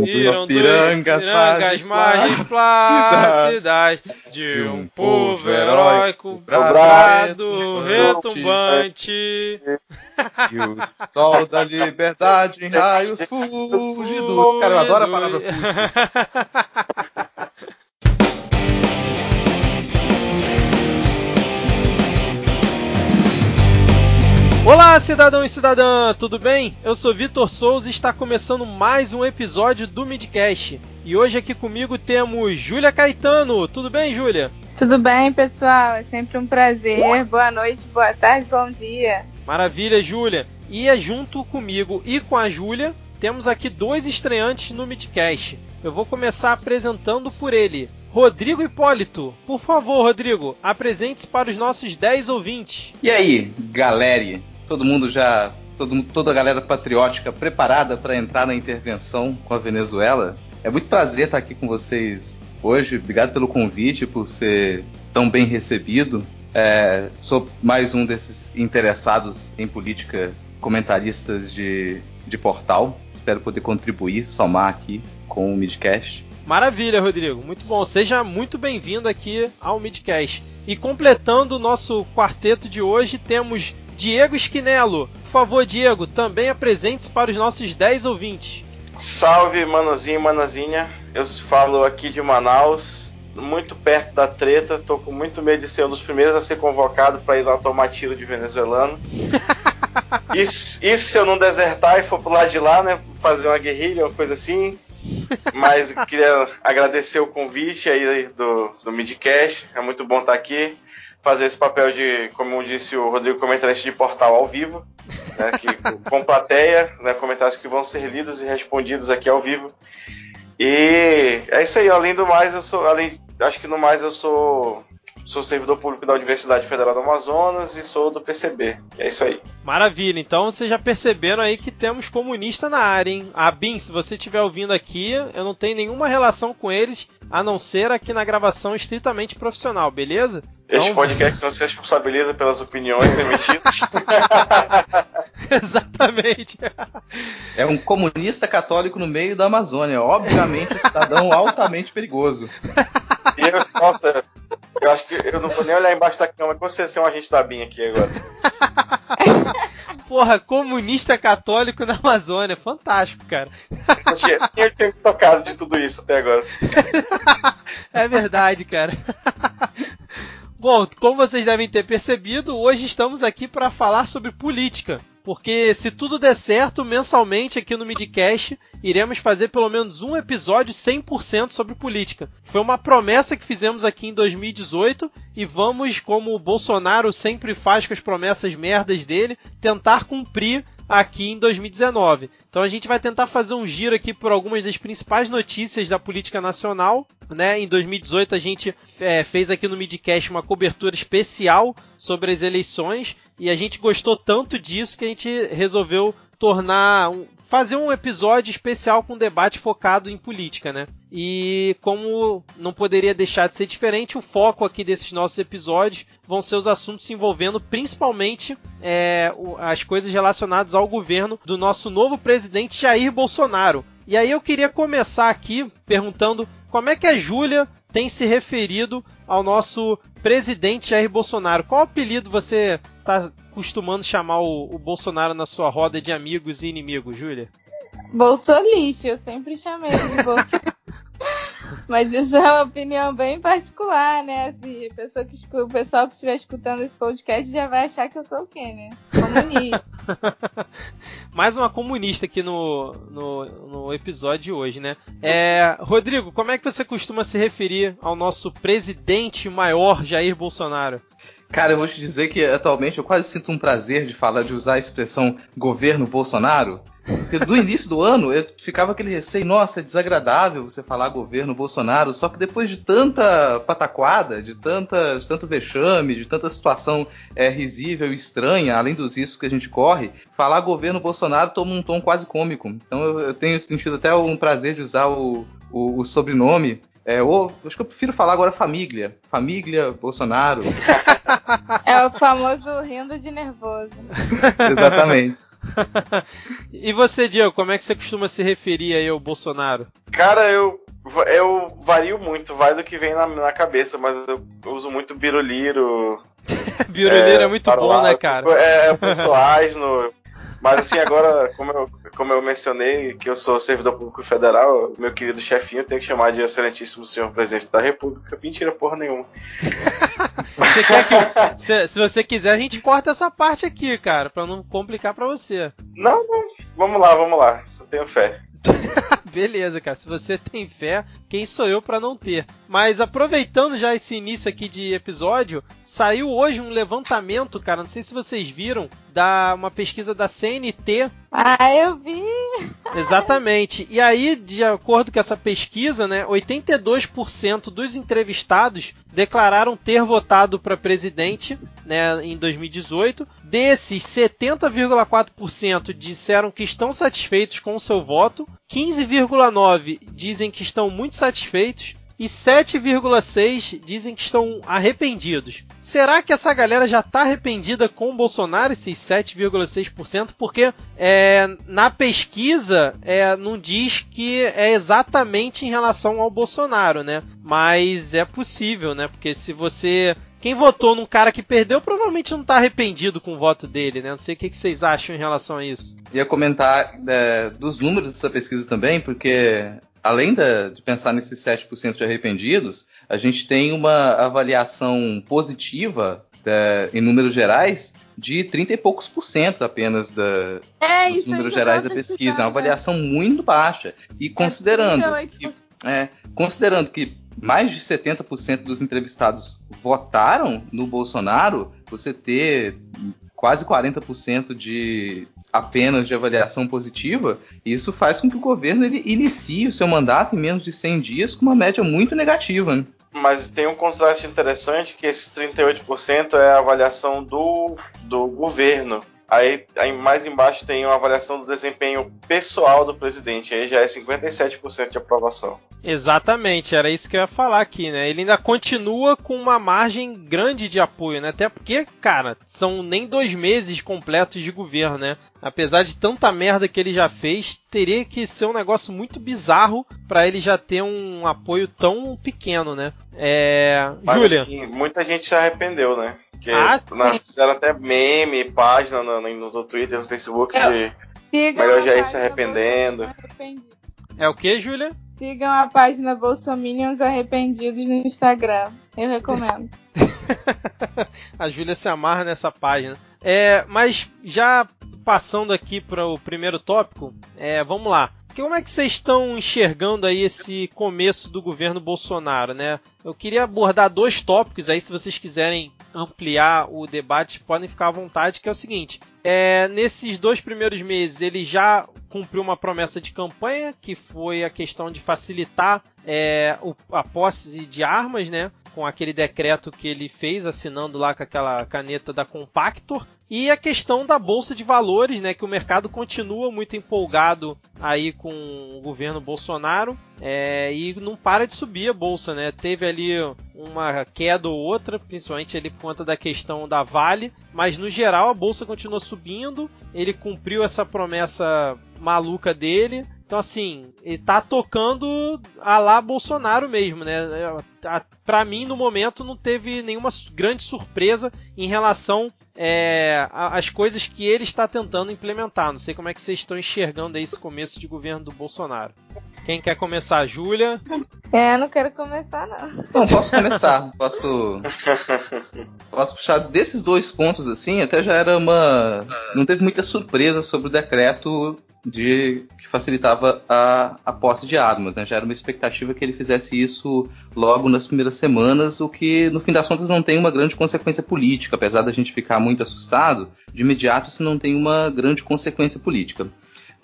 Subiram pirangas, pirangas margens plácidas de um povo heróico, brado, retumbante. E o sol da liberdade em raios fúlgidos. Cara, eu adoro a palavra fúlgido. cidadão e cidadã, tudo bem? Eu sou Vitor Souza e está começando mais um episódio do Midcast. E hoje aqui comigo temos Júlia Caetano. Tudo bem, Júlia? Tudo bem, pessoal. É sempre um prazer. Boa noite, boa tarde, bom dia. Maravilha, Júlia. E é junto comigo e com a Júlia, temos aqui dois estreantes no Midcast. Eu vou começar apresentando por ele. Rodrigo Hipólito, por favor, Rodrigo, apresente-se para os nossos 10 ouvintes. E aí, galera? Todo mundo já. Todo, toda a galera patriótica preparada para entrar na intervenção com a Venezuela. É muito prazer estar aqui com vocês hoje. Obrigado pelo convite, por ser tão bem recebido. É, sou mais um desses interessados em política, comentaristas de, de portal. Espero poder contribuir, somar aqui com o Midcast. Maravilha, Rodrigo. Muito bom. Seja muito bem-vindo aqui ao Midcast. E completando o nosso quarteto de hoje, temos Diego Esquinelo. Por favor, Diego, também apresente-se para os nossos 10 ouvintes. Salve, manozinho e manazinha. Eu falo aqui de Manaus, muito perto da treta. Tô com muito medo de ser um dos primeiros a ser convocado para ir lá tomar tiro de venezuelano. isso, isso se eu não desertar e for pro lado de lá, né? Fazer uma guerrilha, uma coisa assim. Mas queria agradecer o convite aí do, do Midcast. É muito bom estar aqui fazer esse papel de, como disse o Rodrigo, comentarista de portal ao vivo, né, que, com plateia, né, comentários que vão ser lidos e respondidos aqui ao vivo. E é isso aí, além do mais, eu sou, além, acho que no mais eu sou sou servidor público da Universidade Federal do Amazonas e sou do PCB. É isso aí. Maravilha, então vocês já perceberam aí que temos comunista na área, hein? A BIM, se você estiver ouvindo aqui, eu não tenho nenhuma relação com eles, a não ser aqui na gravação estritamente profissional, beleza? Este então... podcast não se responsabiliza pelas opiniões emitidas. Exatamente. É um comunista católico no meio da Amazônia, obviamente um cidadão altamente perigoso. E eu, nossa, eu acho que eu não vou nem olhar embaixo da cama, com você ser um agente da BIM aqui agora. Porra, comunista católico na Amazônia, fantástico, cara. Eu tinha, tinha, tinha tocado de tudo isso até agora. É verdade, cara. Bom, como vocês devem ter percebido, hoje estamos aqui para falar sobre política. Porque se tudo der certo, mensalmente aqui no Midcast iremos fazer pelo menos um episódio 100% sobre política. Foi uma promessa que fizemos aqui em 2018 e vamos, como o Bolsonaro sempre faz com as promessas merdas dele, tentar cumprir aqui em 2019. Então a gente vai tentar fazer um giro aqui por algumas das principais notícias da política nacional. Né? Em 2018 a gente é, fez aqui no Midcast uma cobertura especial sobre as eleições e a gente gostou tanto disso que a gente resolveu tornar fazer um episódio especial com debate focado em política, né? E como não poderia deixar de ser diferente, o foco aqui desses nossos episódios vão ser os assuntos envolvendo principalmente é, as coisas relacionadas ao governo do nosso novo presidente Jair Bolsonaro. E aí eu queria começar aqui perguntando como é que a Júlia tem se referido ao nosso presidente Jair Bolsonaro. Qual apelido você está costumando chamar o, o, Bolsonaro na sua roda de amigos e inimigos, Júlia? Bolsolixo, eu sempre chamei de Bolsonaro. Mas isso é uma opinião bem particular, né? Assim, a pessoa que, o pessoal que estiver escutando esse podcast já vai achar que eu sou o quê, né? Comunista. Mais uma comunista aqui no, no, no, episódio de hoje, né? É, Rodrigo, como é que você costuma se referir ao nosso presidente maior, Jair Bolsonaro? Cara, eu vou te dizer que atualmente eu quase sinto um prazer de falar, de usar a expressão governo Bolsonaro. Porque do início do ano eu ficava aquele receio, nossa, é desagradável você falar governo Bolsonaro, só que depois de tanta pataquada, de, tanta, de tanto vexame, de tanta situação é, risível e estranha, além dos riscos que a gente corre, falar governo Bolsonaro toma um tom quase cômico. Então eu, eu tenho sentido até um prazer de usar o, o, o sobrenome é, ou, acho que eu prefiro falar agora família. Família Bolsonaro. É É o famoso rindo de nervoso. Exatamente. e você, Diego, como é que você costuma se referir aí ao Bolsonaro? Cara, eu, eu vario muito, vai do que vem na, na cabeça, mas eu uso muito biruliro. biruliro é, é muito bom, né, cara? É, é pessoais no mas assim, agora, como eu, como eu mencionei que eu sou servidor público federal, meu querido chefinho tem que chamar de excelentíssimo senhor presidente da república. Mentira porra nenhuma. Você quer que, se, se, você quiser, a gente corta essa parte aqui, cara, pra não complicar pra você. Não, não. Vamos lá, vamos lá. Só tenho fé. Beleza, cara. Se você tem fé, quem sou eu para não ter? Mas aproveitando já esse início aqui de episódio, saiu hoje um levantamento, cara. Não sei se vocês viram, da uma pesquisa da CNT. Ah, eu vi. Exatamente. E aí, de acordo com essa pesquisa, né, 82% dos entrevistados declararam ter votado para presidente, né, em 2018. Desses, 70,4% disseram que estão satisfeitos com o seu voto, 15,9 dizem que estão muito satisfeitos e 7,6 dizem que estão arrependidos. Será que essa galera já está arrependida com o Bolsonaro, esses 7,6%? Porque é, na pesquisa é, não diz que é exatamente em relação ao Bolsonaro, né? Mas é possível, né? Porque se você quem votou num cara que perdeu provavelmente não está arrependido com o voto dele, né? Não sei o que, vocês acham em relação a isso. Ia comentar é, dos números dessa pesquisa também, porque além da, de pensar nesses 7% de arrependidos, a gente tem uma avaliação positiva é, em números gerais de 30 e poucos por cento apenas da, é, dos números gerais da pesquisa. É uma avaliação muito baixa. E é considerando, que, é, considerando que mais de 70% dos entrevistados votaram no Bolsonaro, você ter quase 40% de apenas de avaliação positiva, isso faz com que o governo ele inicie o seu mandato em menos de 100 dias com uma média muito negativa. Né? Mas tem um contraste interessante que esses 38% é a avaliação do, do governo. Aí, aí, mais embaixo tem uma avaliação do desempenho pessoal do presidente. Aí já é 57% de aprovação. Exatamente, era isso que eu ia falar aqui, né? Ele ainda continua com uma margem grande de apoio, né? Até porque, cara, são nem dois meses completos de governo, né? Apesar de tanta merda que ele já fez, teria que ser um negócio muito bizarro para ele já ter um apoio tão pequeno, né? É. Júlia. Muita gente se arrependeu, né? Porque ah, na, fizeram até meme, página no, no, no Twitter, no Facebook de melhor já ir se arrependendo. É o que, Júlia? Sigam a página Bolsominions Arrependidos no Instagram. Eu recomendo. a Júlia se amarra nessa página. É, mas já passando aqui para o primeiro tópico, é, vamos lá. Como é que vocês estão enxergando aí esse começo do governo Bolsonaro, né? Eu queria abordar dois tópicos aí, se vocês quiserem ampliar o debate, podem ficar à vontade, que é o seguinte. É, nesses dois primeiros meses, ele já cumpriu uma promessa de campanha, que foi a questão de facilitar é, a posse de armas, né? Com aquele decreto que ele fez, assinando lá com aquela caneta da Compactor. E a questão da bolsa de valores, né, que o mercado continua muito empolgado aí com o governo Bolsonaro é, e não para de subir a bolsa, né? Teve ali uma queda ou outra, principalmente ali por conta da questão da Vale, mas no geral a bolsa continua subindo. Ele cumpriu essa promessa maluca dele. Então, assim, ele tá tocando a lá Bolsonaro mesmo, né? Para mim, no momento, não teve nenhuma grande surpresa em relação é, às coisas que ele está tentando implementar. Não sei como é que vocês estão enxergando aí esse começo de governo do Bolsonaro. Quem quer começar? Júlia? É, não quero começar, não. Não, posso começar. Posso. Posso puxar desses dois pontos, assim, até já era uma. Não teve muita surpresa sobre o decreto de que facilitava a, a posse de armas, né? Já era uma expectativa que ele fizesse isso logo nas primeiras semanas, o que no fim das contas não tem uma grande consequência política, apesar da gente ficar muito assustado, de imediato isso não tem uma grande consequência política.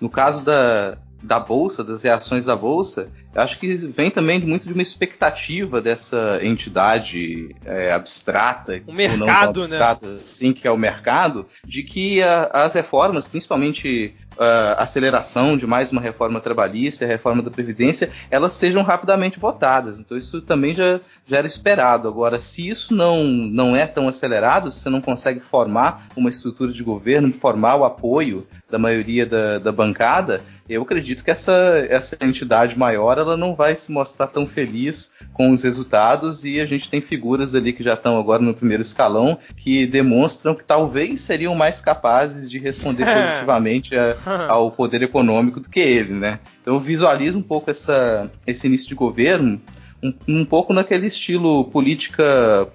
No caso da, da bolsa, das reações da bolsa, acho que vem também muito de uma expectativa dessa entidade é, abstrata, o mercado, não abstrata, né? Sim, que é o mercado, de que a, as reformas, principalmente uh, aceleração de mais uma reforma trabalhista, a reforma da Previdência, elas sejam rapidamente votadas. Então isso também já, já era esperado. Agora, se isso não, não é tão acelerado, se você não consegue formar uma estrutura de governo, formar o apoio da maioria da, da bancada, eu acredito que essa, essa entidade maior ela não vai se mostrar tão feliz com os resultados e a gente tem figuras ali que já estão agora no primeiro escalão que demonstram que talvez seriam mais capazes de responder positivamente a, ao poder econômico do que ele, né? Então eu visualizo um pouco essa, esse início de governo um, um, pouco naquele estilo política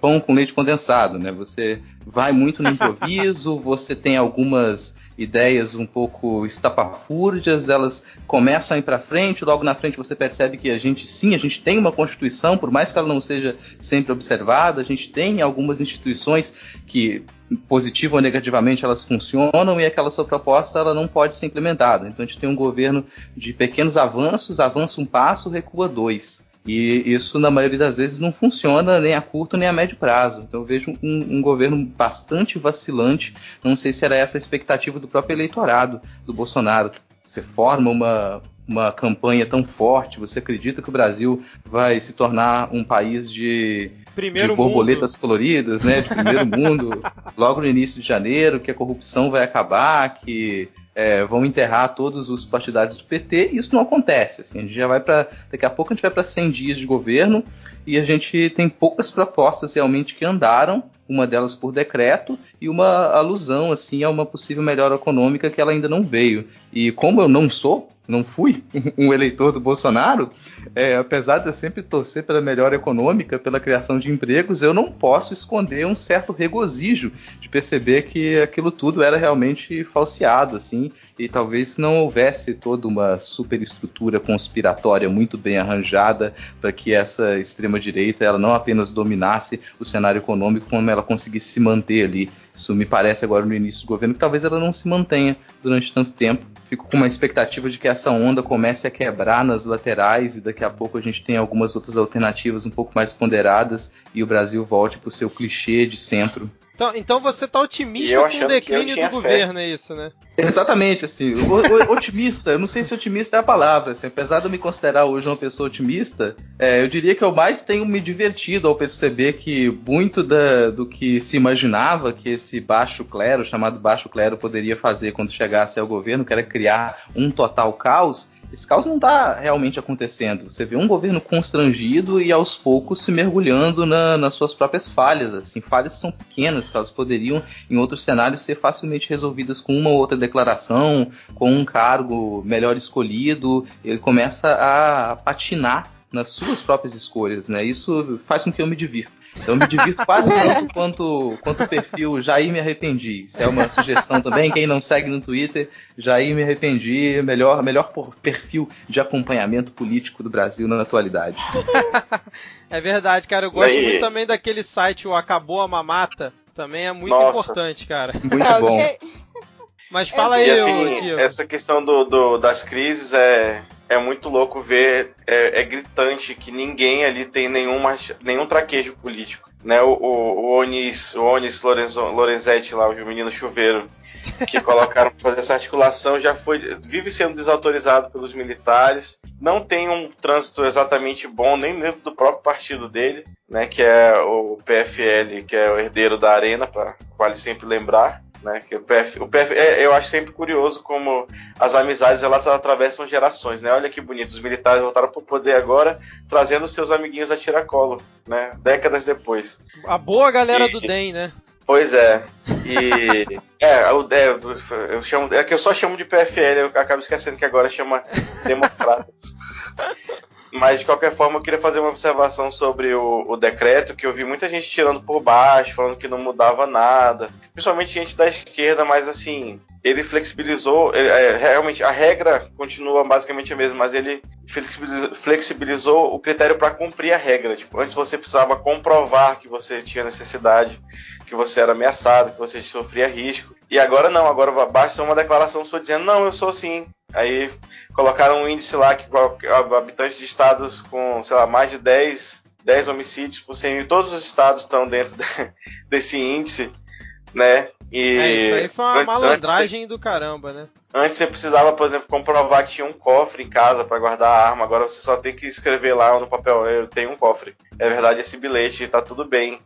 pão com leite condensado, né? Você vai muito no improviso, você tem algumas ideias um pouco estapafúrdias, elas começam a ir para frente, logo na frente você percebe que a gente sim, a gente tem uma constituição, por mais que ela não seja sempre observada, a gente tem algumas instituições que positivo ou negativamente elas funcionam e aquela sua proposta ela não pode ser implementada. Então a gente tem um governo de pequenos avanços, avança um passo, recua dois. E isso, na maioria das vezes, não funciona nem a curto nem a médio prazo. Então eu vejo um, um, governo bastante vacilante. Não sei se era essa a expectativa do próprio eleitorado do Bolsonaro. Você forma uma, uma campanha tão forte, você acredita que o Brasil vai se tornar um país de, primeiro de borboletas mundo. coloridas, né? De primeiro mundo, logo no início de janeiro, que a corrupção vai acabar, que é, vão enterrar todos os partidários do PT, e isso não acontece. Assim, a gente já vai para daqui a pouco a gente vai para 100 dias de governo e a gente tem poucas propostas realmente que andaram, uma delas por decreto e uma alusão assim a uma possível melhora econômica que ela ainda não veio. E como eu não sou não fui um eleitor do Bolsonaro, é, apesar de eu sempre torcer pela melhora econômica, pela criação de empregos, eu não posso esconder um certo regozijo de perceber que aquilo tudo era realmente falseado, assim, e talvez não houvesse toda uma superestrutura conspiratória muito bem arranjada para que essa extrema direita ela não apenas dominasse o cenário econômico, como ela conseguisse se manter ali. Isso me parece agora no início do governo que talvez ela não se mantenha durante tanto tempo fico com uma expectativa de que essa onda comece a quebrar nas laterais e daqui a pouco a gente tem algumas outras alternativas um pouco mais ponderadas e o Brasil volte para o seu clichê de centro então, então você tá otimista com o declínio do fé. governo, é isso, né? Exatamente, assim. O, o, otimista, eu não sei se otimista é a palavra. Assim, apesar de eu me considerar hoje uma pessoa otimista, é, eu diria que eu mais tenho me divertido ao perceber que muito da, do que se imaginava que esse baixo clero, chamado baixo clero, poderia fazer quando chegasse ao governo, que era criar um total caos, esse caos não está realmente acontecendo. Você vê um governo constrangido e aos poucos se mergulhando na, nas suas próprias falhas. Assim, falhas são pequenas, elas poderiam, em outros cenários, ser facilmente resolvidas com uma ou outra declaração, com um cargo melhor escolhido. Ele começa a patinar nas suas próprias escolhas, né? Isso faz com que eu me divirta. Eu me divirto quase tanto quanto, quanto o perfil Jair Me Arrependi. Isso é uma sugestão também. Quem não segue no Twitter, Jair Me Arrependi, melhor, melhor perfil de acompanhamento político do Brasil na atualidade. é verdade, cara. Eu gosto Aí. muito também daquele site, o Acabou a Mamata. Também é muito Nossa. importante, cara. Muito bom. Mas fala aí, assim, tio. Essa questão do, do, das crises é, é muito louco ver, é, é, gritante que ninguém ali tem nenhuma, nenhum traquejo político. Né? O, o, o Onis, o Onis Lorenzo, Lorenzetti lá, o menino chuveiro, que colocaram para fazer essa articulação, já foi vive sendo desautorizado pelos militares. Não tem um trânsito exatamente bom nem dentro do próprio partido dele, né? Que é o PFL, que é o herdeiro da Arena, para vale sempre lembrar. Né? Que o PF, o PF é, eu acho sempre curioso como as amizades elas atravessam gerações, né? Olha que bonito, os militares voltaram para o poder agora, trazendo seus amiguinhos a tiracolo, né? Décadas depois. A boa galera e, do DEM, né? Pois é. E é, o, é, eu chamo, é que eu só chamo de PFL, eu acabo esquecendo que agora chama Democratas. Mas de qualquer forma, eu queria fazer uma observação sobre o, o, decreto, que eu vi muita gente tirando por baixo, falando que não mudava nada. Principalmente gente da esquerda, mas assim, ele flexibilizou. Ele, é, realmente, a regra continua basicamente a mesma, mas ele flexibilizou, flexibilizou o critério para cumprir a regra. Tipo, antes você precisava comprovar que você tinha necessidade, que você era ameaçado, que você sofria risco. E agora não, agora basta uma declaração sua dizendo: não, eu sou sim, Aí colocaram um índice lá que habitantes de estados com, sei lá, mais de 10, 10 homicídios por 100 mil, todos os estados estão dentro de, desse índice, né? E é, isso aí foi uma antes, malandragem antes... do caramba, né? Antes você precisava, por exemplo, comprovar que tinha um cofre em casa para guardar a arma. Agora você só tem que escrever lá no papel: eu tenho um cofre. É verdade esse bilhete, tá tudo bem.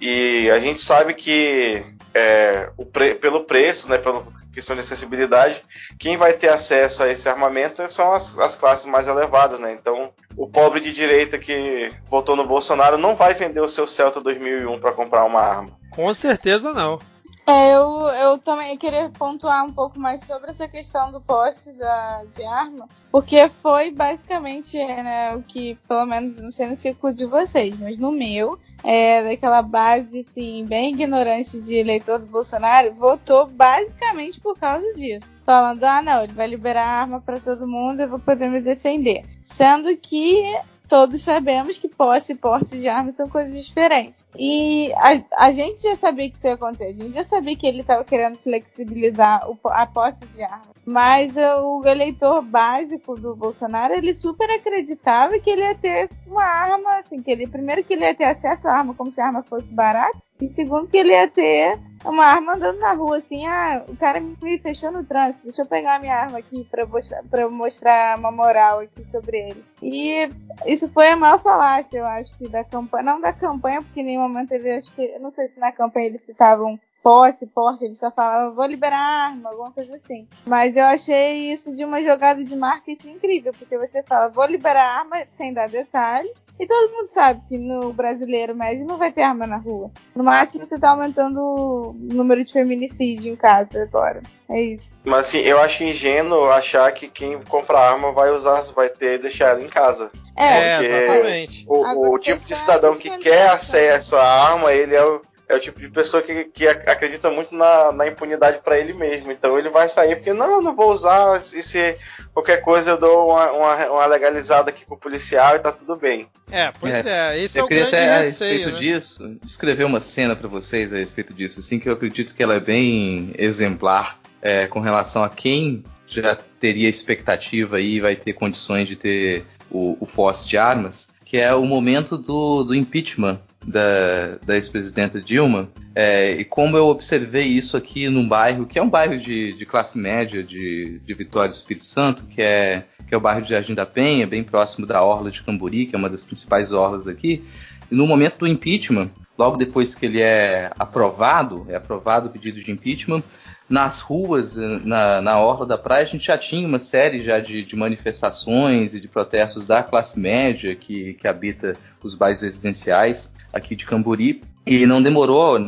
E a gente sabe que é, pre pelo preço, né, pela questão de acessibilidade, quem vai ter acesso a esse armamento são as, as classes mais elevadas, né? Então, o pobre de direita que votou no Bolsonaro não vai vender o seu Celta 2001 para comprar uma arma. Com certeza não. É, eu, eu também queria pontuar um pouco mais sobre essa questão do posse da, de arma, porque foi basicamente né, o que, pelo menos, não sei no círculo de vocês, mas no meu, é, daquela base assim, bem ignorante de eleitor do Bolsonaro, votou basicamente por causa disso. Falando, ah, não, ele vai liberar arma para todo mundo, eu vou poder me defender. Sendo que todos sabemos que posse e porte de armas são coisas diferentes. E a, a, gente já sabia que isso ia acontecer. A gente já sabia que ele estava querendo flexibilizar o, a posse de armas. Mas o eleitor básico do Bolsonaro, ele super acreditava que ele ia ter uma arma, assim, que ele, primeiro que ele ia ter acesso à arma como se a arma fosse barata, e segundo que ele ia ter uma arma andando na rua, assim, ah, o cara me fechou no trânsito, deixa eu pegar a minha arma aqui pra mostrar, pra mostrar uma moral aqui sobre ele. E isso foi a maior falácia, eu acho, que da campanha, não da campanha, porque em nenhum momento ele, acho que, eu não sei se na campanha eles citavam posse, porte, ele só falava, vou liberar arma, alguma coisa assim. Mas eu achei isso de uma jogada de marketing incrível, porque você fala, vou liberar arma sem dar detalhes, e todo mundo sabe que no brasileiro médio não vai ter arma na rua. No máximo você tá aumentando o número de feminicídio em casa agora. É isso. Mas assim, eu acho ingênuo achar que quem compra arma vai usar, vai ter deixar ela em casa. É, exatamente. O, o tipo de cidadão que quer acesso à arma, ele é o é o tipo de pessoa que, que acredita muito na, na impunidade para ele mesmo. Então ele vai sair porque não, eu não vou usar. E se qualquer coisa eu dou uma, uma, uma legalizada aqui com o policial e tá tudo bem. É, pois é. é esse eu é o queria grande até a receio, respeito né? disso descrever uma cena para vocês a respeito disso, assim que eu acredito que ela é bem exemplar é, com relação a quem já teria expectativa e vai ter condições de ter o, o posse de armas, que é o momento do, do impeachment da, da ex-presidenta Dilma, é, e como eu observei isso aqui num bairro que é um bairro de, de classe média de, de Vitória do Espírito Santo, que é, que é o bairro de Jardim da Penha, bem próximo da Orla de Camburi, que é uma das principais orlas aqui, e no momento do impeachment, logo depois que ele é aprovado, é aprovado o pedido de impeachment, nas ruas, na, na orla da praia, a gente já tinha uma série já de, de manifestações e de protestos da classe média que, que habita os bairros residenciais aqui de Camburi. E não demorou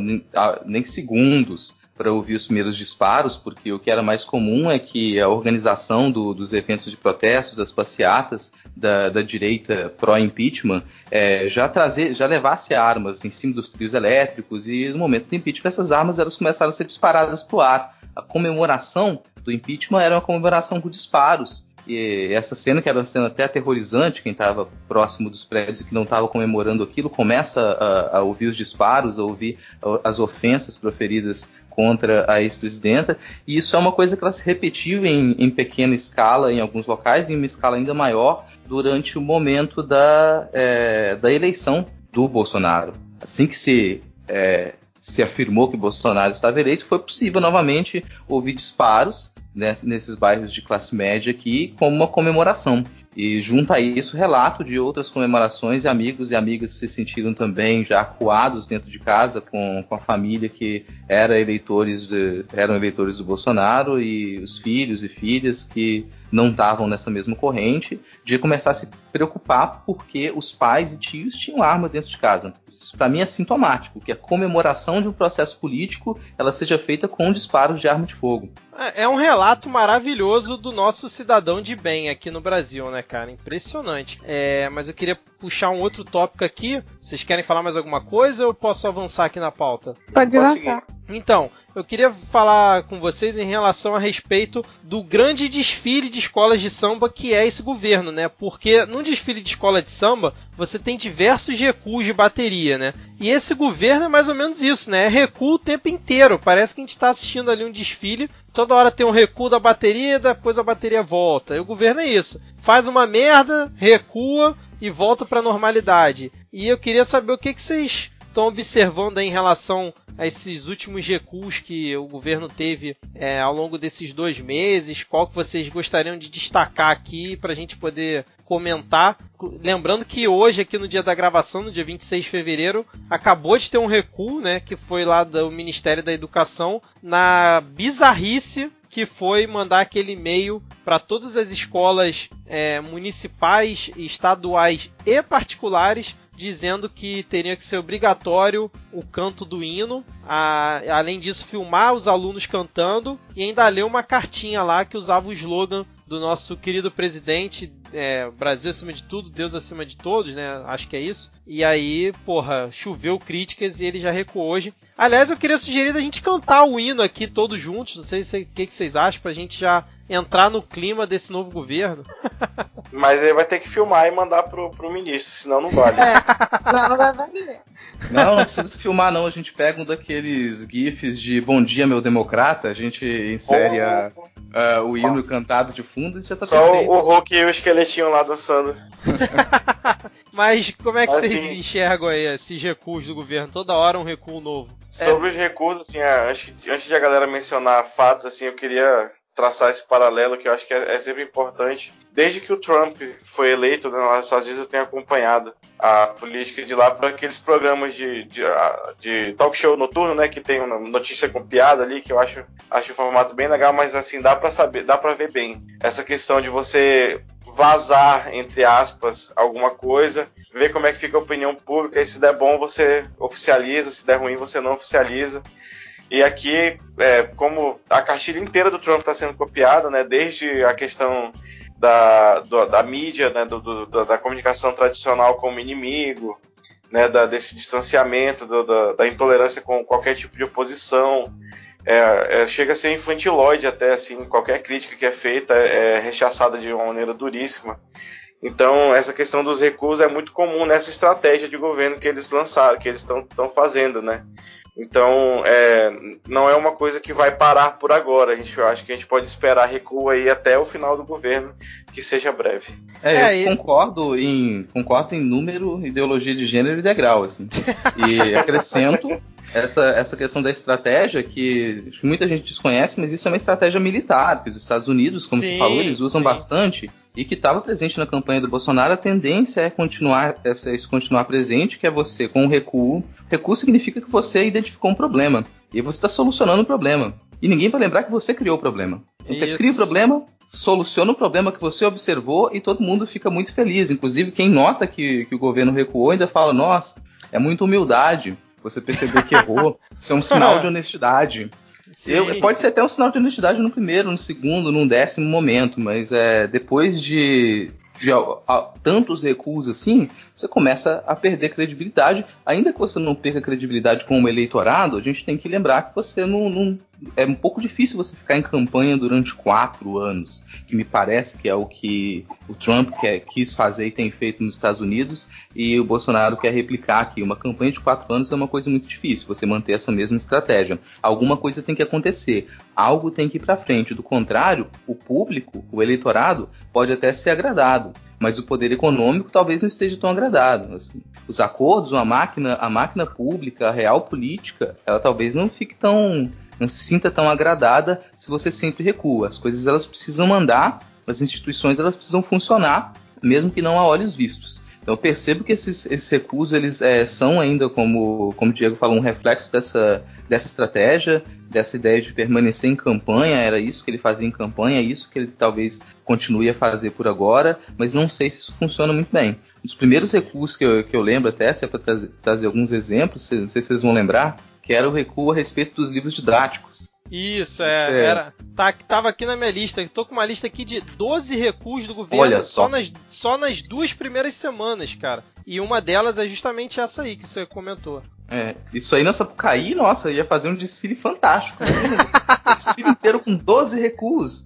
nem segundos para ouvir os primeiros disparos, porque o que era mais comum é que a organização do, dos eventos de protestos, das passeatas da, da direita pró-impeachment, é, já trazer, já levasse armas em cima dos trios elétricos e no momento do impeachment essas armas elas começaram a ser disparadas para o ar. A comemoração do impeachment era uma comemoração com disparos. E essa cena, que era uma cena até aterrorizante, quem estava próximo dos prédios e que não estava comemorando aquilo, começa a, a, ouvir os disparos, a ouvir as ofensas proferidas contra a ex-presidenta, e isso é uma coisa que ela se repetiu em, em, pequena escala em alguns locais, em uma escala ainda maior durante o momento da, é, da eleição do Bolsonaro. Assim que se, é, se afirmou que Bolsonaro estava eleito, foi possível novamente ouvir disparos nesses bairros de classe média aqui como uma comemoração. E junto a isso, relato de outras comemorações e amigos e amigas se sentiram também já acuados dentro de casa com, com a família que era eleitores de, eram eleitores do Bolsonaro e os filhos e filhas que não estavam nessa mesma corrente, de começar a se preocupar porque os pais e tios tinham arma dentro de casa. Isso para mim é sintomático, que a comemoração de um processo político ela seja feita com disparos de arma de fogo. É, é um relato maravilhoso do nosso cidadão de bem aqui no Brasil, né, cara? Impressionante. É, mas eu queria puxar um outro tópico aqui. Vocês querem falar mais alguma coisa ou eu posso avançar aqui na pauta? Pode avançar. Então, eu queria falar com vocês em relação a respeito do grande desfile de escolas de samba que é esse governo, né? Porque num desfile de escola de samba você tem diversos recuos de bateria, né? E esse governo é mais ou menos isso, né? É recuo o tempo inteiro. Parece que a gente está assistindo ali um desfile, toda hora tem um recuo da bateria, depois a bateria volta. E o governo é isso. Faz uma merda, recua e volta para a normalidade. E eu queria saber o que, que vocês estão observando em relação a esses últimos recuos que o governo teve é, ao longo desses dois meses, qual que vocês gostariam de destacar aqui para a gente poder comentar. Lembrando que hoje, aqui no dia da gravação, no dia 26 de fevereiro, acabou de ter um recuo, né, que foi lá do Ministério da Educação, na bizarrice que foi mandar aquele e-mail para todas as escolas é, municipais, estaduais e particulares dizendo que teria que ser obrigatório o canto do hino, a, além disso filmar os alunos cantando e ainda ler uma cartinha lá que usava o slogan do nosso querido presidente é, Brasil acima de tudo, Deus acima de todos, né? Acho que é isso. E aí, porra, choveu críticas e ele já recuou hoje. Aliás, eu queria sugerir da gente cantar o hino aqui todos juntos. Não sei o que, que vocês acham, pra gente já entrar no clima desse novo governo. Mas ele vai ter que filmar e mandar pro, pro ministro, senão não vale. É, não, não vai valer. Não, não precisa filmar, não. A gente pega um daqueles GIFs de Bom Dia, meu democrata, a gente insere a, a, o hino Nossa. cantado de fundo e já tá Só perfeito. o Hulk e o esqueletinho lá dançando. Mas como é que Mas, vocês assim, enxergam aí esses recursos do governo? Toda hora um recuo novo. Sobre é. os recursos, assim, é, antes, antes de a galera mencionar fatos, assim, eu queria traçar esse paralelo que eu acho que é, é, sempre importante. Desde que o Trump foi eleito né, nos Estados Unidos, eu tenho acompanhado a política de lá para aqueles programas de, de, de, talk show noturno, né, que tem uma notícia com piada ali, que eu acho, acho o formato bem legal, mas assim, dá para saber, dá para ver bem essa questão de você vazar, entre aspas, alguma coisa, ver como é que fica a opinião pública, e se der bom você oficializa, se der ruim você não oficializa. E aqui, é, como a cartilha inteira do Trump está sendo copiada, né, desde a questão da, do, da mídia, né, do, do, da comunicação tradicional como inimigo, né, da, desse distanciamento, da, da, intolerância com qualquer tipo de oposição. É, é, chega a ser infantilóide até, assim, qualquer crítica que é feita é, é rechaçada de uma maneira duríssima. Então, essa questão dos recursos é muito comum nessa estratégia de governo que eles lançaram, que eles estão fazendo, né? Então, é, não é uma coisa que vai parar por agora. A gente acho que a gente pode esperar recuo aí até o final do governo, que seja breve. É, é eu e... concordo em concordo em número, ideologia de gênero e degrau, assim. E acrescento essa, essa questão da estratégia que muita gente desconhece, mas isso é uma estratégia militar, que os Estados Unidos, como sim, você falou, eles usam sim. bastante e que estava presente na campanha do Bolsonaro, a tendência é continuar essa, isso continuar presente, que é você com o recuo. Recuo significa que você identificou um problema e você está solucionando o problema. E ninguém vai lembrar que você criou o problema. Você isso. cria o problema, soluciona o problema que você observou e todo mundo fica muito feliz. Inclusive, quem nota que, que o governo recuou ainda fala: nossa, é muita humildade. Você percebeu que errou. Isso é um sinal de honestidade. Eu, pode ser até um sinal de honestidade no primeiro, no segundo, no décimo momento, mas é, depois de, de a, a, tantos recuos assim, você começa a perder credibilidade. Ainda que você não perca credibilidade com o eleitorado, a gente tem que lembrar que você não, não é um pouco difícil você ficar em campanha durante quatro anos, que me parece que é o que o Trump quer, quis fazer e tem feito nos Estados Unidos, e o Bolsonaro quer replicar aqui. Uma campanha de quatro anos é uma coisa muito difícil, você manter essa mesma estratégia. Alguma coisa tem que acontecer, algo tem que ir para frente. Do contrário, o público, o eleitorado, pode até ser agradado mas o poder econômico talvez não esteja tão agradado. Assim. Os acordos, a máquina, a máquina pública, a real política, ela talvez não fique tão não se sinta tão agradada se você sempre recua. As coisas elas precisam andar, as instituições elas precisam funcionar, mesmo que não a olhos vistos. Então eu percebo que esses, esses recuos eles é, são ainda, como, como o Diego falou, um reflexo dessa, dessa estratégia, dessa ideia de permanecer em campanha, era isso que ele fazia em campanha, é isso que ele talvez continue a fazer por agora, mas não sei se isso funciona muito bem. Um dos primeiros recursos que eu, que eu lembro até, se é para trazer, trazer, alguns exemplos, não sei se vocês vão lembrar, que era o recuo a respeito dos livros didáticos. Isso, é, é, era. Tá, tava aqui na minha lista. Tô com uma lista aqui de 12 recuos do governo Olha só. Só, nas, só nas duas primeiras semanas, cara. E uma delas é justamente essa aí que você comentou. É, isso aí na Sapucaí, nossa, ia fazer um desfile fantástico. um desfile inteiro com 12 recuos.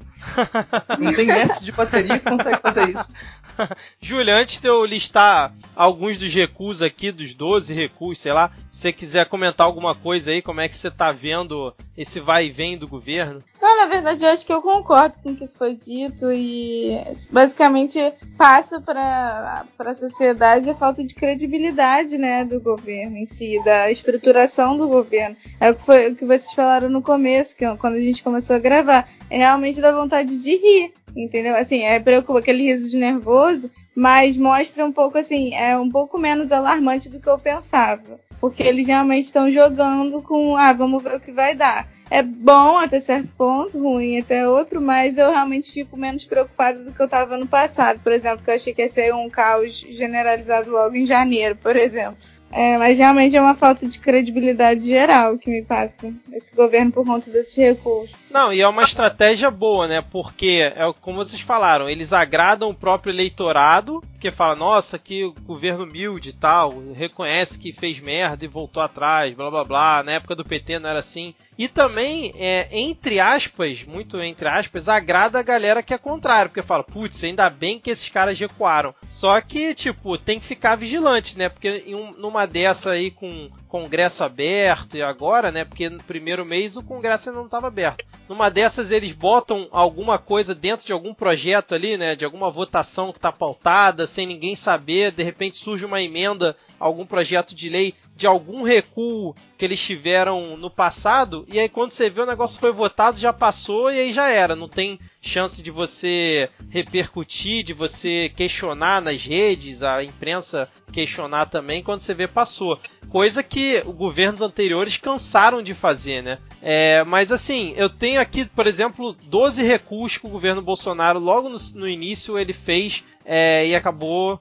Não tem mestre de bateria que consegue fazer isso. Júlia, antes de eu listar alguns dos recuos aqui, dos 12 recuos, sei lá, se você quiser comentar alguma coisa aí, como é que você tá vendo esse vai e vem do governo? Não, na verdade, eu acho que eu concordo com o que foi dito e basicamente passa para a sociedade a falta de credibilidade né, do governo em si, da estruturação do governo. É o que, foi, o que vocês falaram no começo, que quando a gente começou a gravar. É realmente da vontade de rir, entendeu? Assim, é aquele riso de nervoso, mas mostra um pouco assim, é um pouco menos alarmante do que eu pensava. Porque eles realmente estão jogando com, ah, vamos ver o que vai dar. É bom até certo ponto, ruim até outro, mas eu realmente fico menos preocupada do que eu estava no passado. Por exemplo, que eu achei que ia ser um caos generalizado logo em janeiro, por exemplo. É, mas realmente é uma falta de credibilidade geral que me passa esse governo por conta desses recursos. Não, e é uma estratégia boa, né? Porque, é como vocês falaram, eles agradam o próprio eleitorado, porque fala, nossa, que governo humilde e tal, reconhece que fez merda e voltou atrás, blá blá blá, na época do PT não era assim. E também, é, entre aspas, muito entre aspas, agrada a galera que é contrário, porque fala, putz, ainda bem que esses caras recuaram. Só que, tipo, tem que ficar vigilante, né? Porque em um, numa dessa aí com Congresso aberto e agora, né? Porque no primeiro mês o Congresso ainda não estava aberto numa dessas eles botam alguma coisa dentro de algum projeto ali, né? De alguma votação que está pautada, sem ninguém saber, de repente surge uma emenda, algum projeto de lei de algum recuo que eles tiveram no passado, e aí quando você vê o negócio foi votado, já passou e aí já era. Não tem chance de você repercutir, de você questionar nas redes, a imprensa questionar também, quando você vê passou. Coisa que os governos anteriores cansaram de fazer, né? É, mas assim, eu tenho aqui, por exemplo, 12 recuos que o governo Bolsonaro, logo no, no início, ele fez é, e acabou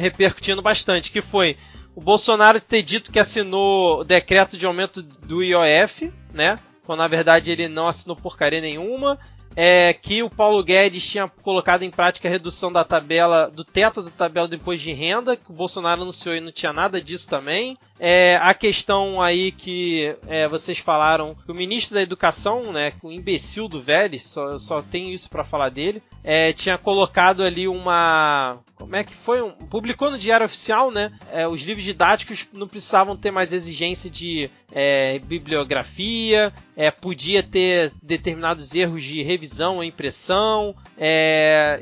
repercutindo bastante, que foi o Bolsonaro ter dito que assinou o decreto de aumento do IOF, né? Quando na verdade ele não assinou porcaria nenhuma. É que o Paulo Guedes tinha colocado em prática a redução da tabela, do teto da tabela do imposto de renda, que o Bolsonaro anunciou e não tinha nada disso também. É, a questão aí que é, vocês falaram, que o ministro da Educação, né, o imbecil do Vélez, só, só tenho isso para falar dele, é, tinha colocado ali uma. Como é que foi? Um, publicou no Diário Oficial, né? É, os livros didáticos não precisavam ter mais exigência de é, bibliografia, é, podia ter determinados erros de revisão ou impressão,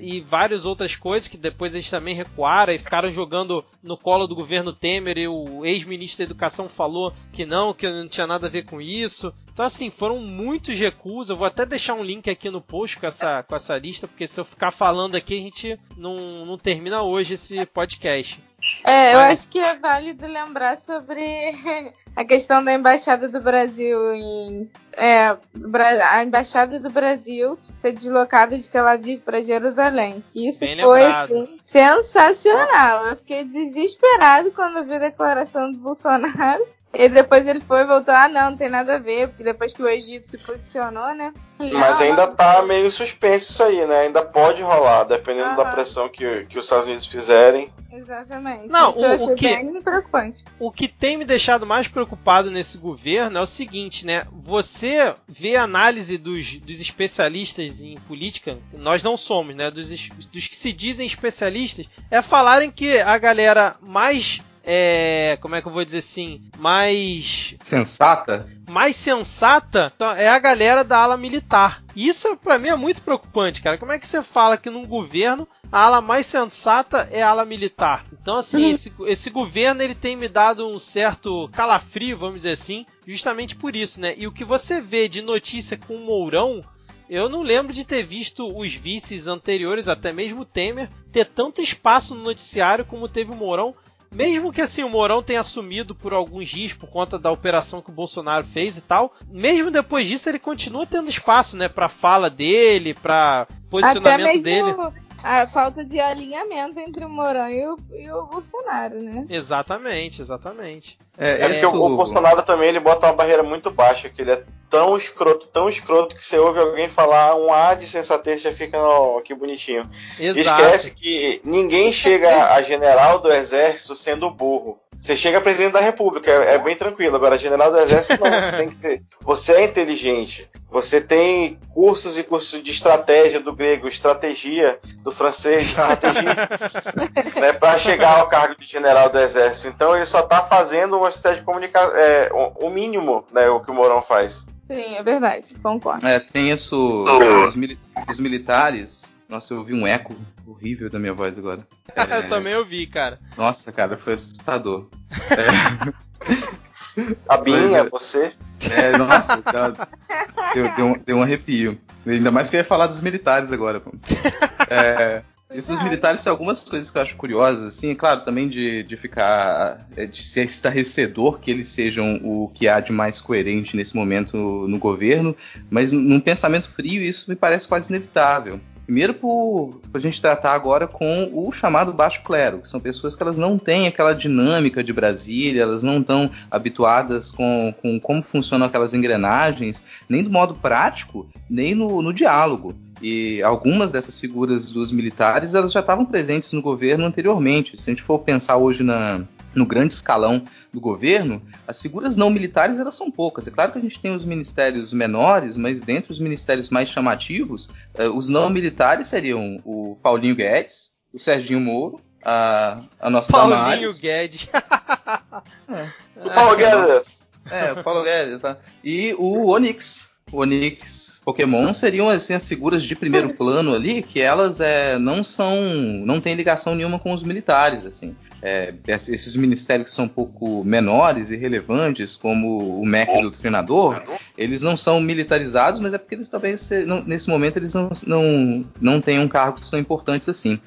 e várias outras coisas que depois eles também recuaram e ficaram jogando no colo do governo Temer e o ex-ministro ministro da Educação falou que não, que não tinha nada a ver com isso. Então, assim, foram muitos recursos. Eu vou até deixar um link aqui no post com essa, com essa lista, porque se eu ficar falando aqui, a gente não, não termina hoje esse podcast. É, eu acho que é válido lembrar sobre a questão da Embaixada do Brasil em. É, a Embaixada do Brasil ser deslocada de Tel Aviv para Jerusalém. Isso Bem foi assim, sensacional. Eu fiquei desesperado quando vi a declaração do Bolsonaro. E depois ele foi e voltou, ah não, não tem nada a ver, porque depois que o Egito se posicionou, né? Mas ainda tá meio suspenso isso aí, né? Ainda pode rolar, dependendo da pressão que, que os Estados Unidos fizerem. Exatamente. Não, o, o que, preocupante. O que tem me deixado mais preocupado nesse governo é o seguinte, né? Você vê a análise dos, dos especialistas em política, nós não somos, né? Dos, dos que se dizem especialistas, é falarem que a galera mais é, como é que eu vou dizer assim, mais sensata, mais sensata então, é a galera da ala militar. Isso para mim é muito preocupante, cara. Como é que você fala que num governo a ala mais sensata é a ala militar? Então assim, uhum. esse, esse governo ele tem me dado um certo calafrio, vamos dizer assim, justamente por isso, né? E o que você vê de notícia com o Mourão eu não lembro de ter visto os vices anteriores, até mesmo o Temer, ter tanto espaço no noticiário como teve o Mourão. Mesmo que assim o Mourão tenha assumido por alguns dias por conta da operação que o Bolsonaro fez e tal, mesmo depois disso ele continua tendo espaço, né, para fala dele, para posicionamento dele a falta de alinhamento entre o Mourão e o, e o Bolsonaro, né? Exatamente, exatamente. É, é porque o, o, Bolsonaro também ele bota uma barreira muito baixa, que ele é tão escroto, tão escroto que você ouve alguém falar um A de sensatez já fica, no, que bonitinho. Exato. Esquece que ninguém chega a general do exército sendo burro. Você chega presidente da República, é, é, bem tranquilo. Agora, general do Exército, não, você tem que ter. Você é inteligente. Você tem cursos e cursos de estratégia do grego, estratégia do francês, estratégia, né, para chegar ao cargo de general do Exército. Então, ele só está fazendo uma estratégia de comunicação, é, o mínimo, né, o que o Mourão faz. Sim, é verdade, concordo. É, tem isso. Os, mili os militares nossa, eu ouvi um eco horrível da minha voz agora. É... eu também ouvi, cara. Nossa, cara, foi assustador. é... A Binha, é... você? É, nossa, deu, deu, um, deu um arrepio. Ainda mais que eu ia falar dos militares agora. É, dos militares são algumas coisas que eu acho curiosas, assim, é claro, também de, de ficar. É, de ser estarrecedor que eles sejam o que há de mais coerente nesse momento no governo, mas num pensamento frio isso me parece quase inevitável. Primeiro por a gente tratar agora com o chamado baixo clero, que são pessoas que elas não têm aquela dinâmica de Brasília, elas não estão habituadas com, com como funcionam aquelas engrenagens, nem do modo prático, nem no, no diálogo. E algumas dessas figuras dos militares elas já estavam presentes no governo anteriormente. Se a gente for pensar hoje na, no grande escalão do governo, as figuras não militares elas são poucas. É claro que a gente tem os ministérios menores, mas dentre os ministérios mais chamativos, eh, os não militares seriam o Paulinho Guedes, o Serginho Moro, a, a nossa Paulinho Damares. Guedes. é. O Paulo Guedes. É, o Paulo Guedes, tá? E o Onix. O Onix Pokémon seriam assim as figuras de primeiro plano ali, que elas é, não são, não tem ligação nenhuma com os militares, assim é, esses ministérios que são um pouco menores e relevantes, como o MEC do treinador, eles não são militarizados, mas é porque eles talvez nesse momento eles não, não, não tenham cargos tão importantes assim.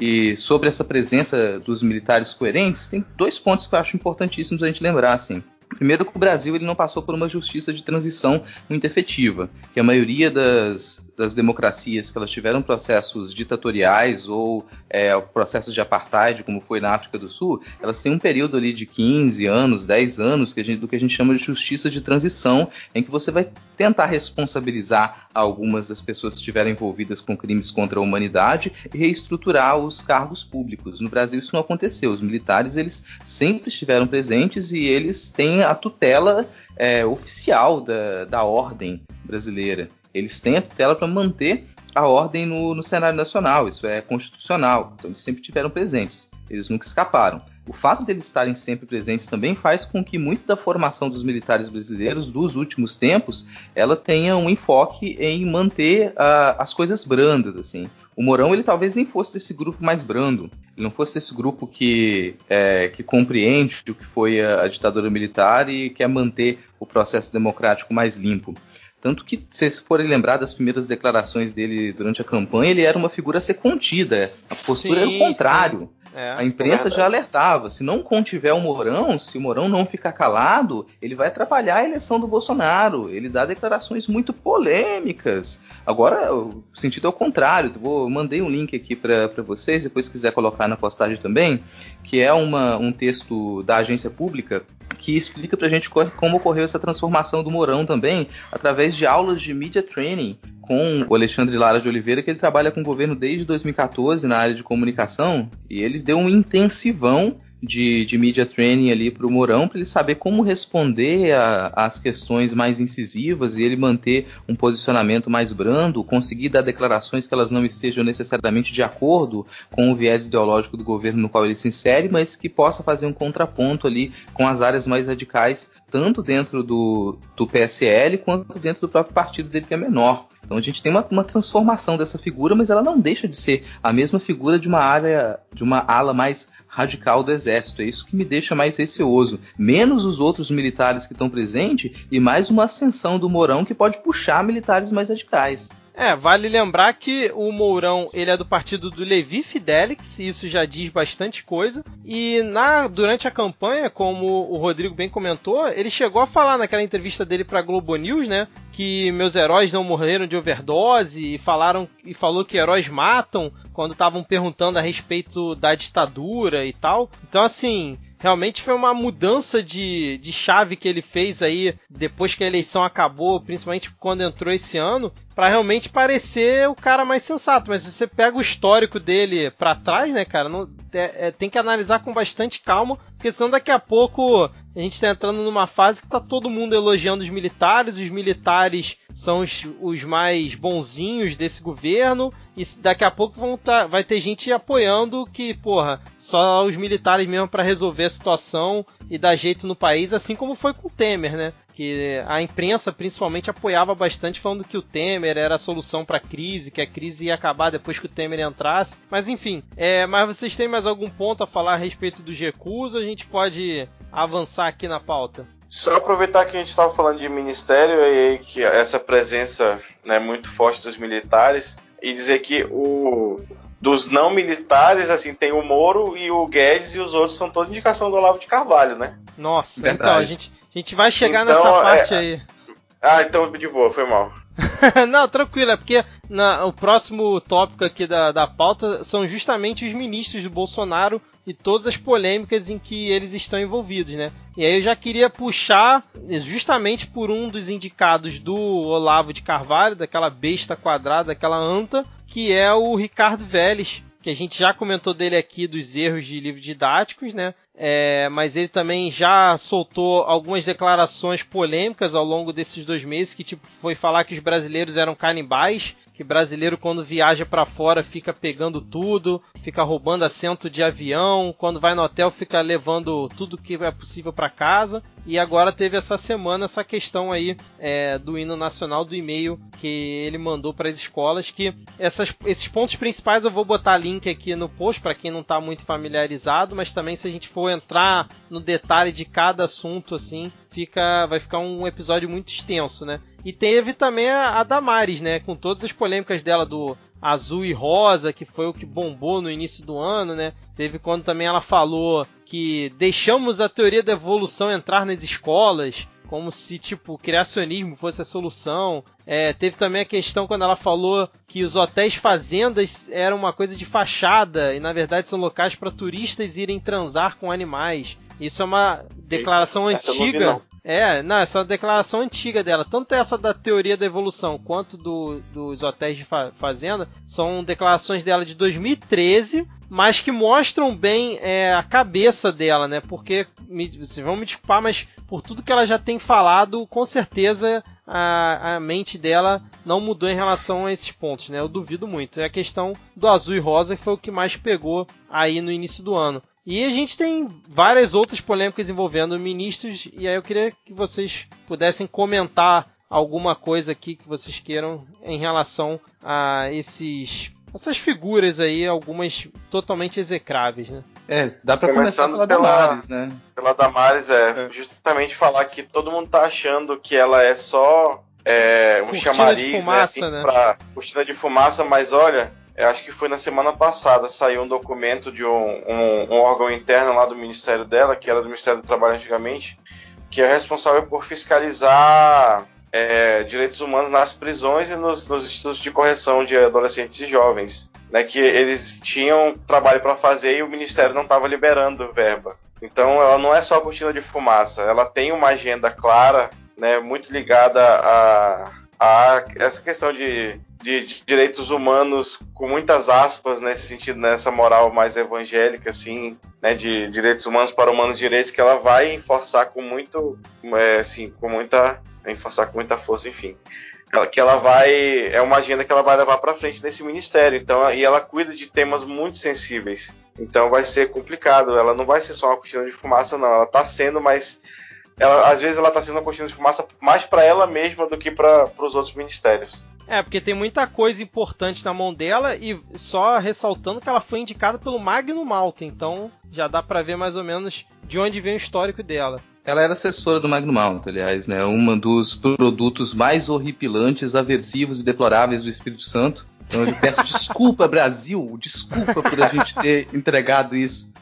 E sobre essa presença dos militares coerentes, tem dois pontos que eu acho importantíssimos a gente lembrar, assim. Primeiro que o Brasil ele não passou por uma justiça de transição muito efetiva, que a maioria das, das democracias que elas tiveram processos ditatoriais ou é, processos de apartheid, como foi na África do Sul, elas têm um período ali de 15 anos, 10 anos, que gente, do que a gente chama de justiça de transição, em que você vai tentar responsabilizar algumas das pessoas que estiveram envolvidas com crimes contra a humanidade e reestruturar os cargos públicos. No Brasil isso não aconteceu. Os militares eles sempre estiveram presentes e eles têm a tutela é, oficial da, da ordem brasileira. Eles têm a tutela para manter a ordem no, no cenário nacional, isso é constitucional. Então eles sempre tiveram presentes, eles nunca escaparam. O fato deles estarem sempre presentes também faz com que muito da formação dos militares brasileiros dos últimos tempos ela tenha um enfoque em manter uh, as coisas brandas, assim. O Mourão ele talvez nem fosse desse grupo mais brando, ele não fosse desse grupo que é, que compreende o que foi a, a ditadura militar e quer manter o processo democrático mais limpo. Tanto que, se vocês forem lembrar das primeiras declarações dele durante a campanha, ele era uma figura a ser contida. A postura sim, era o contrário. Sim. É, a imprensa já alertava: se não contiver o Mourão, se o Mourão não ficar calado, ele vai atrapalhar a eleição do Bolsonaro. Ele dá declarações muito polêmicas. Agora, o sentido é o contrário. Vou, mandei um link aqui para vocês, depois se quiser colocar na postagem também, que é uma, um texto da agência pública que explica pra gente como ocorreu essa transformação do Mourão também, através de aulas de media training com o Alexandre Lara de Oliveira, que ele trabalha com o governo desde 2014 na área de comunicação, e ele deu um intensivão de, de media training ali para o Mourão, para ele saber como responder às questões mais incisivas e ele manter um posicionamento mais brando, conseguir dar declarações que elas não estejam necessariamente de acordo com o viés ideológico do governo no qual ele se insere, mas que possa fazer um contraponto ali com as áreas mais radicais, tanto dentro do, do PSL quanto dentro do próprio partido dele, que é menor. Então a gente tem uma, uma, transformação dessa figura, mas ela não deixa de ser a mesma figura de uma área, de uma ala mais radical do exército. É isso que me deixa mais receoso. Menos os outros militares que estão presentes e mais uma ascensão do Mourão que pode puxar militares mais radicais. É, vale lembrar que o Mourão ele é do partido do Levi Fidelix, isso já diz bastante coisa. E na durante a campanha, como o Rodrigo bem comentou, ele chegou a falar naquela entrevista dele para Globo News, né, que meus heróis não morreram de overdose e falaram e falou que heróis matam quando estavam perguntando a respeito da ditadura e tal. Então assim, realmente foi uma mudança de, de chave que ele fez aí depois que a eleição acabou, principalmente quando entrou esse ano, para realmente parecer o cara mais sensato. Mas se você pega o histórico dele para trás, né, cara, não, é, é, tem que analisar com bastante calma, porque senão daqui a pouco a gente tá entrando numa fase que tá todo mundo elogiando os militares, os militares são os, os mais bonzinhos desse governo, e daqui a pouco vão tá, vai ter gente apoiando que, porra, só os militares mesmo para resolver a situação e dar jeito no país, assim como foi com o Temer, né? Que a imprensa principalmente apoiava bastante, falando que o Temer era a solução para a crise, que a crise ia acabar depois que o Temer entrasse. Mas enfim, é, mas vocês têm mais algum ponto a falar a respeito dos recursos? A gente pode avançar aqui na pauta. Só aproveitar que a gente estava falando de ministério e que essa presença né, muito forte dos militares e dizer que o dos não militares, assim, tem o Moro e o Guedes e os outros são toda indicação do Olavo de Carvalho, né? Nossa, Verdade. então a gente, a gente vai chegar então, nessa parte é... aí. Ah, então de boa, foi mal. Não, tranquilo, é porque na, o próximo tópico aqui da, da pauta são justamente os ministros do Bolsonaro e todas as polêmicas em que eles estão envolvidos, né? E aí eu já queria puxar justamente por um dos indicados do Olavo de Carvalho, daquela besta quadrada, daquela anta, que é o Ricardo Vélez, que a gente já comentou dele aqui dos erros de livros didáticos, né? É, mas ele também já soltou algumas declarações polêmicas ao longo desses dois meses, que tipo foi falar que os brasileiros eram canibais, que brasileiro quando viaja para fora fica pegando tudo, fica roubando assento de avião, quando vai no hotel fica levando tudo que é possível para casa. E agora teve essa semana essa questão aí é, do hino nacional do e-mail que ele mandou para as escolas. Que essas, esses pontos principais eu vou botar link aqui no post para quem não está muito familiarizado, mas também se a gente for entrar no detalhe de cada assunto assim, fica vai ficar um episódio muito extenso, né? E teve também a, a Damares, né? Com todas as polêmicas dela do azul e rosa, que foi o que bombou no início do ano, né? Teve quando também ela falou que deixamos a teoria da evolução entrar nas escolas, como se tipo o criacionismo fosse a solução. É, teve também a questão quando ela falou que os hotéis fazendas eram uma coisa de fachada e na verdade são locais para turistas irem transar com animais. Isso é uma declaração Eita, antiga. É, não, essa é uma declaração antiga dela. Tanto essa da teoria da evolução quanto do, dos hotéis de fa fazenda são declarações dela de 2013, mas que mostram bem é, a cabeça dela, né? Porque, me, vocês vão me desculpar, mas por tudo que ela já tem falado, com certeza a, a, mente dela não mudou em relação a esses pontos, né? Eu duvido muito. É a questão do azul e rosa que foi o que mais pegou aí no início do ano. E a gente tem várias outras polêmicas envolvendo ministros, e aí eu queria que vocês pudessem comentar alguma coisa aqui que vocês queiram em relação a esses essas figuras aí, algumas totalmente execráveis, né? É, dá pra começar pela, pela Damares, né? Pela Damares, é, é, justamente falar que todo mundo tá achando que ela é só é, um cortina chamariz, de né, fumaça, né? Assim, né? Pra cortina de fumaça, mas olha, eu acho que foi na semana passada, saiu um documento de um, um, um, órgão interno lá do ministério dela, que era do Ministério do Trabalho antigamente, que é responsável por fiscalizar é, direitos humanos nas prisões e nos, nos, institutos de correção de adolescentes e jovens. Né, que eles tinham trabalho para fazer e o ministério não estava liberando verba. Então ela não é só a cortina de fumaça, ela tem uma agenda clara, né, muito ligada a, a essa questão de de, de, direitos humanos com muitas aspas nesse sentido, nessa moral mais evangélica, assim, né, de direitos humanos para humanos direitos, que ela vai enforçar com muito, é, assim, com muita, enforçar com muita força, enfim. Ela, que ela vai, é uma agenda que ela vai levar para frente nesse ministério, então, e ela cuida de temas muito sensíveis. Então vai ser complicado, ela não vai ser só uma cortina de fumaça, não, ela está sendo, mas ela, às vezes ela está sendo uma cortina de fumaça mais para ela mesma do que para os outros ministérios. É, porque tem muita coisa importante na mão dela e só ressaltando que ela foi indicada pelo Magno Malta, então já dá para ver mais ou menos de onde vem o histórico dela. Ela era assessora do Magno Malta, aliás, né? Um dos produtos mais horripilantes, aversivos e deploráveis do Espírito Santo. Então eu peço desculpa, Brasil, desculpa por a gente ter entregado isso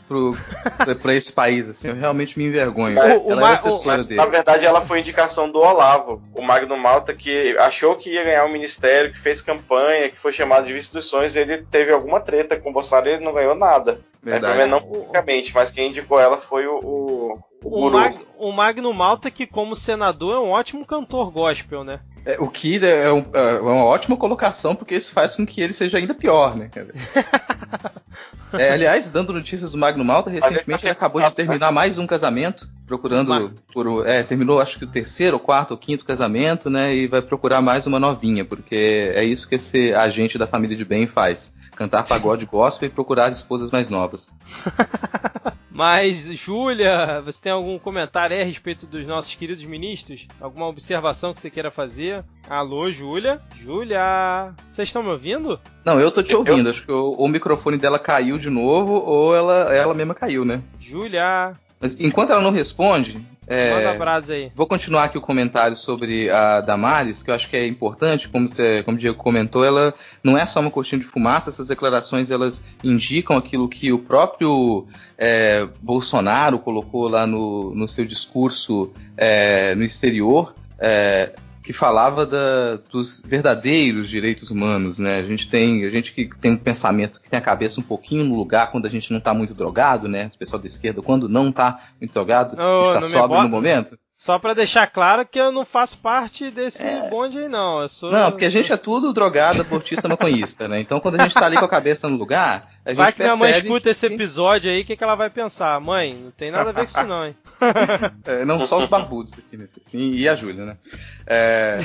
para esse país, assim, eu realmente me envergonho. Mas, ela é assessora dele. Na verdade, ela foi indicação do Olavo, o Magno Malta, que achou que ia ganhar o ministério, que fez campanha, que foi chamado de vice dos sonhos, ele teve alguma treta com o Bolsonaro e ele não ganhou nada. Verdade. É, não publicamente, mas quem indicou ela foi o, o, o, o, Mag, o Magno Malta, que como senador é um ótimo cantor gospel, né? É, o que é, um, é, uma ótima colocação, porque isso faz com que ele seja ainda pior, né? é, aliás, dando notícias do Magno Malta, recentemente ele acabou de terminar mais um casamento, procurando por. É, terminou acho que o terceiro, ou quarto, ou quinto casamento, né? E vai procurar mais uma novinha, porque é isso que esse agente da família de bem faz cantar pagode gospel e procurar esposas mais novas. Mas, Júlia, você tem algum comentário aí a respeito dos nossos queridos ministros? Alguma observação que você queira fazer? Alô, Júlia? Júlia! Vocês estão me ouvindo? Não, eu tô te ouvindo. Eu... Acho que o, o, microfone dela caiu de novo ou ela, ela mesma caiu, né? Júlia! Mas enquanto ela não responde, é, Manda a brasa aí. Vou continuar aqui o comentário sobre a Damares, que eu acho que é importante, como, você, como o Diego comentou, ela não é só uma cortina de fumaça, essas declarações elas indicam aquilo que o próprio é, Bolsonaro colocou lá no, no seu discurso é, no exterior. É, que falava da, dos verdadeiros direitos humanos, né? A gente tem, a gente que tem um pensamento que tem a cabeça um pouquinho no lugar quando a gente não está muito drogado, né? O pessoal da esquerda, quando não está muito drogado, oh, está sóbrio no momento. Só para deixar claro que eu não faço parte desse é... bonde aí, não. Eu sou... Não, porque a gente é tudo drogado, abortista, maconhista, né? Então quando a gente tá ali com a cabeça no lugar, a gente Vai que minha mãe escuta que... esse episódio aí, o que, que ela vai pensar? Mãe, não tem nada a ver com isso não, hein? é, não só os barbudos aqui, né? Sim, e a Júlia, né? É,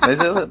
mas eu,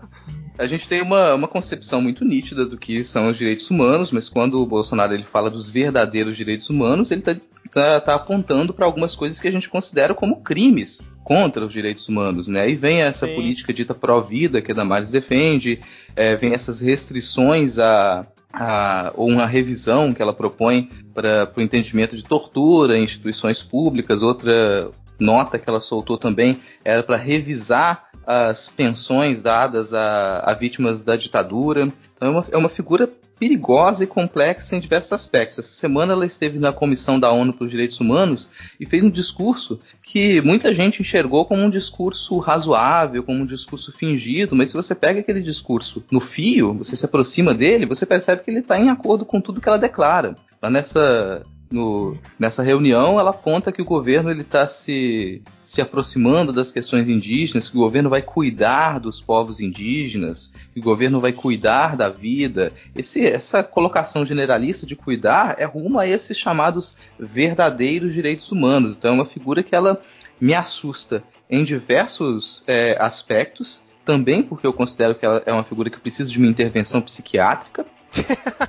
a gente tem uma, uma concepção muito nítida do que são os direitos humanos, mas quando o Bolsonaro ele fala dos verdadeiros direitos humanos, ele está tá, tá apontando para algumas coisas que a gente considera como crimes contra os direitos humanos, né? Aí vem essa Sim. política dita pró-vida que a Damares defende, é, vem essas restrições a, a, ou uma revisão que ela propõe para o entendimento de tortura em instituições públicas. Outra nota que ela soltou também era para revisar as pensões dadas a, a vítimas da ditadura. Então é uma, é uma figura perigosa e complexa em diversos aspectos. Essa semana ela esteve na Comissão da ONU para os Direitos Humanos e fez um discurso que muita gente enxergou como um discurso razoável, como um discurso fingido, mas se você pega aquele discurso no fio, você se aproxima dele, você percebe que ele está em acordo com tudo que ela declara. Lá nessa no, nessa reunião, ela aponta que o governo está se, se aproximando das questões indígenas, que o governo vai cuidar dos povos indígenas, que o governo vai cuidar da vida. Esse, essa colocação generalista de cuidar é rumo a esses chamados verdadeiros direitos humanos. Então é uma figura que ela me assusta em diversos é, aspectos, também porque eu considero que ela é uma figura que precisa de uma intervenção psiquiátrica.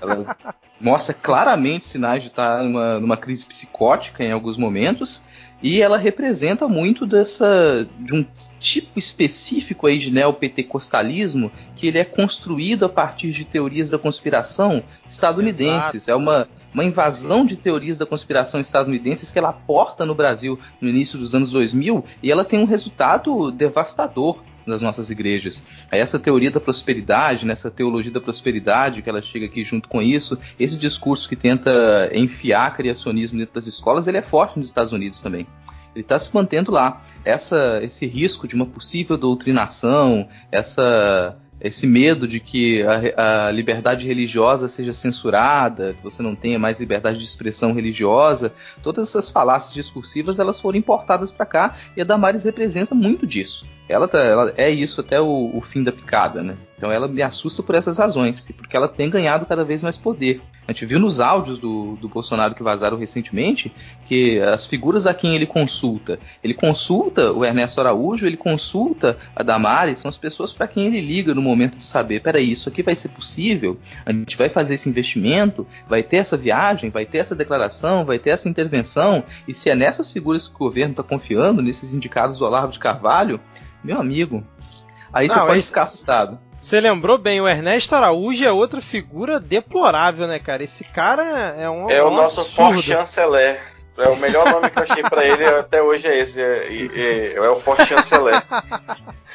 Ela mostra claramente sinais de estar numa, numa crise psicótica em alguns momentos e ela representa muito dessa de um tipo específico aí de neopentecostalismo que ele é construído a partir de teorias da conspiração estadunidenses. Exato. É uma uma invasão de teorias da conspiração estadunidenses que ela aporta no Brasil no início dos anos 2000 e ela tem um resultado devastador das nossas igrejas. Essa teoria da prosperidade, nessa teologia da prosperidade que ela chega aqui junto com isso, esse discurso que tenta enfiar criacionismo dentro das escolas, ele é forte nos Estados Unidos também. Ele está se mantendo lá. Essa, esse risco de uma possível doutrinação, essa esse medo de que a, a, liberdade religiosa seja censurada, que você não tenha mais liberdade de expressão religiosa, todas essas falácias discursivas elas foram importadas para cá e a Damares representa muito disso. Ela, tá, ela é isso até o, o fim da picada, né? Então ela me assusta por essas razões, e porque ela tem ganhado cada vez mais poder. A gente viu nos áudios do, do Bolsonaro que vazaram recentemente que as figuras a quem ele consulta, ele consulta o Ernesto Araújo, ele consulta a Damares, são as pessoas para quem ele liga no momento de saber, peraí, isso aqui vai ser possível? A gente vai fazer esse investimento, vai ter essa viagem, vai ter essa declaração, vai ter essa intervenção, e se é nessas figuras que o governo está confiando, nesses indicados do Olavo de Carvalho, meu amigo, aí Não, você pode esse... ficar assustado. Você lembrou bem, o Ernesto Araújo é outra figura deplorável, né, cara? Esse cara é um. É o nosso forte chanceler. É o melhor nome que eu achei pra ele até hoje é esse. É, é, é o Forte Chanceler.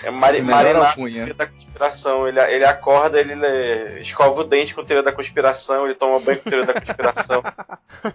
É Mari, Marinar da conspiração. Ele, ele acorda, ele, ele escova o dente com teoria da conspiração, ele toma banho com teoria da conspiração.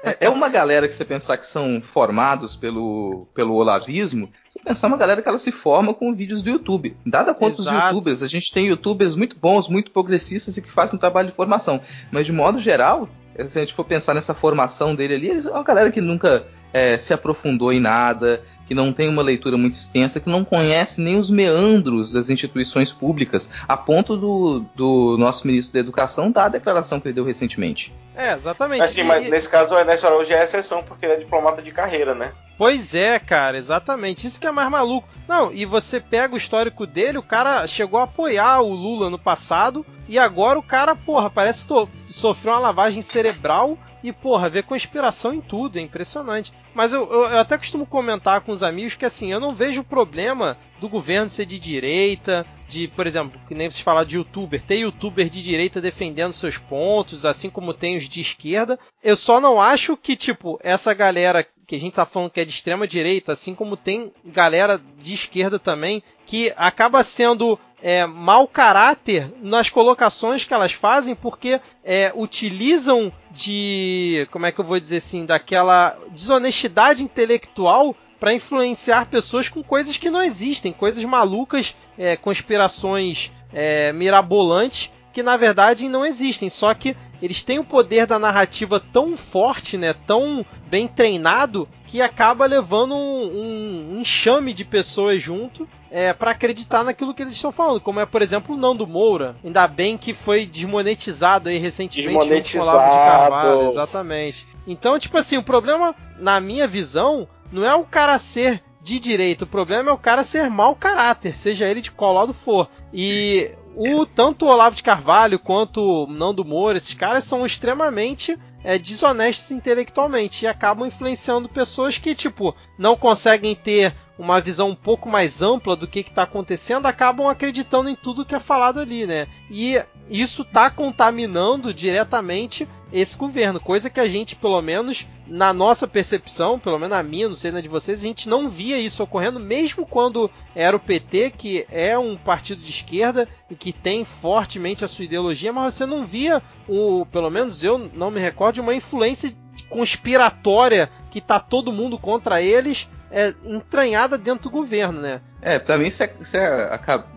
É, é uma galera que você pensar que são formados pelo, pelo olavismo, você pensar uma galera que ela se forma com vídeos do YouTube. Dada conta dos youtubers, a gente tem youtubers muito bons, muito progressistas e que fazem um trabalho de formação. Mas de modo geral, se a gente for pensar nessa formação dele ali, é uma galera que nunca é, se aprofundou em nada, que não tem uma leitura muito extensa, que não conhece nem os meandros das instituições públicas, a ponto do, do nosso ministro da Educação dar a declaração que ele deu recentemente. É, exatamente. Assim, mas nesse caso o Ernesto Araújo é exceção, porque ele é diplomata de carreira, né? Pois é, cara, exatamente. Isso que é mais maluco. Não, e você pega o histórico dele, o cara chegou a apoiar o Lula no passado, e agora o cara, porra, parece que sofreu uma lavagem cerebral e, porra, vê conspiração em tudo, é impressionante. Mas eu, eu, eu, até costumo comentar com os amigos que, assim, eu não vejo problema do governo ser de direita, de, por exemplo, que nem vocês falaram de youtuber, ter youtuber de direita defendendo seus pontos, assim como tem os de esquerda. Eu só não acho que, tipo, essa galera que a gente tá falando que é de extrema direita, assim como tem galera de esquerda também, que acaba sendo é, mau caráter nas colocações que elas fazem, porque é, utilizam de. Como é que eu vou dizer assim? Daquela desonestidade intelectual para influenciar pessoas com coisas que não existem, coisas malucas, é, conspirações é, mirabolantes que na verdade não existem. Só que eles têm o poder da narrativa tão forte, né, tão bem treinado, que acaba levando um, um enxame de pessoas junto é, para acreditar naquilo que eles estão falando, como é, por exemplo, o Nando Moura. Ainda bem que foi desmonetizado aí recentemente desmonetizado. de Carvalho, exatamente. Então, tipo assim, o problema, na minha visão, não é o cara ser de direito, o problema é o cara ser mau caráter, seja ele de qual lado for. E o tanto o Olavo de Carvalho quanto o Nando Moura, esses caras são extremamente é, desonestos intelectualmente e acabam influenciando pessoas que, tipo, não conseguem ter uma visão um pouco mais ampla do que está acontecendo, acabam acreditando em tudo que é falado ali, né? E isso está contaminando diretamente esse governo, coisa que a gente, pelo menos na nossa percepção, pelo menos na minha, não sei na de vocês, a gente não via isso ocorrendo, mesmo quando era o PT, que é um partido de esquerda e que tem fortemente a sua ideologia, mas você não via, o, pelo menos eu não me recordo, uma influência conspiratória que tá todo mundo contra eles é, entranhada dentro do governo, né? É, para mim você, você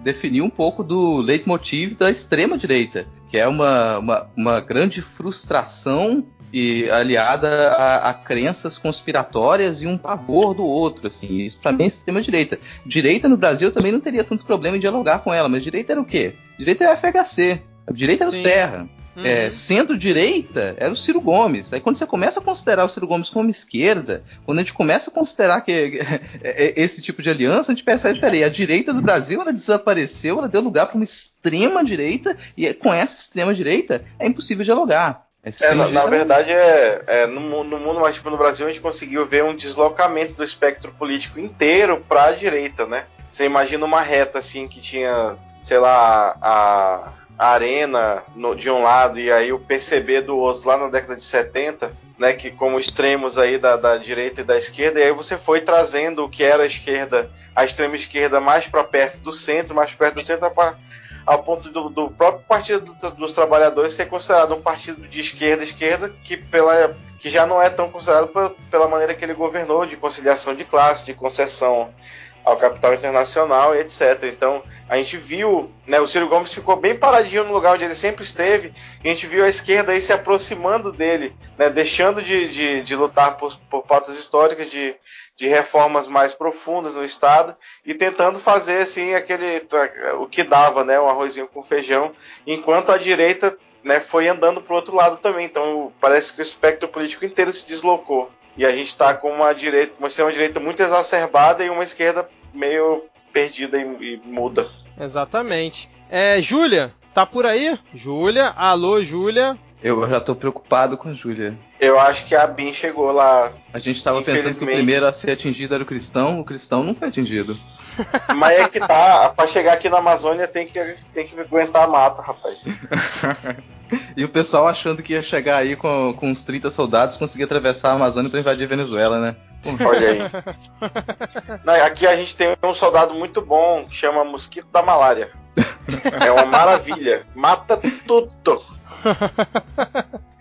definiu um pouco do leitmotiv da extrema direita, que é uma, uma, uma grande frustração e aliada a, a, crenças conspiratórias e um pavor do outro, assim. Isso para mim é extrema direita. Direita no Brasil também não teria tanto problema em dialogar com ela, mas direita era o quê? Direita é o FHC. Direita era o Serra. Uhum. É, Centro-direita era o Ciro Gomes. Aí quando você começa a considerar o Ciro Gomes como esquerda, quando a gente começa a considerar que é, é, esse tipo de aliança, a gente percebe, peraí, a direita do Brasil ela desapareceu, ela deu lugar para uma extrema direita, e com essa extrema direita é impossível dialogar. É, na, na, verdade, é, é no, no, mundo, mas tipo, no Brasil a gente conseguiu ver um deslocamento do espectro político inteiro para a direita, né? Você imagina uma reta assim que tinha, sei lá, a a Arena no, de um lado e aí o PCB do outro, lá na década de 70, né, que como extremos aí da, da direita e da esquerda, e aí você foi trazendo o que era a esquerda, a extrema esquerda mais para perto do centro, mais perto do centro, ao ponto do, do próprio Partido dos Trabalhadores ser considerado um partido de esquerda esquerda que pela que já não é tão considerado pela maneira que ele governou de conciliação de classe, de concessão ao capital internacional etc. Então a gente viu, né, o Ciro Gomes ficou bem paradinho no lugar onde ele sempre esteve, e a gente viu a esquerda aí se aproximando dele, né, deixando de, de, de lutar por, por pautas históricas, de, de reformas mais profundas no Estado e tentando fazer assim aquele o que dava, né, um arrozinho com feijão, enquanto a direita né, foi andando para o outro lado também. Então parece que o espectro político inteiro se deslocou. E a gente está com uma direita, uma extrema direita muito exacerbada e uma esquerda meio perdida e, e muda. Exatamente. É, Júlia, tá por aí? Júlia, alô, Júlia. Eu já tô preocupado com a Júlia. Eu acho que a Bin chegou lá. A gente tava pensando que o primeiro a ser atingido era o cristão, o cristão não foi atingido. Mas é que tá, pra chegar aqui na Amazônia tem que, tem que aguentar a mata, rapaz. e o pessoal achando que ia chegar aí com, com uns 30 soldados conseguir atravessar a Amazônia pra invadir a Venezuela, né? Olha aí. Não, aqui a gente tem um soldado muito bom, chama Mosquito da Malária. É uma maravilha. Mata tudo.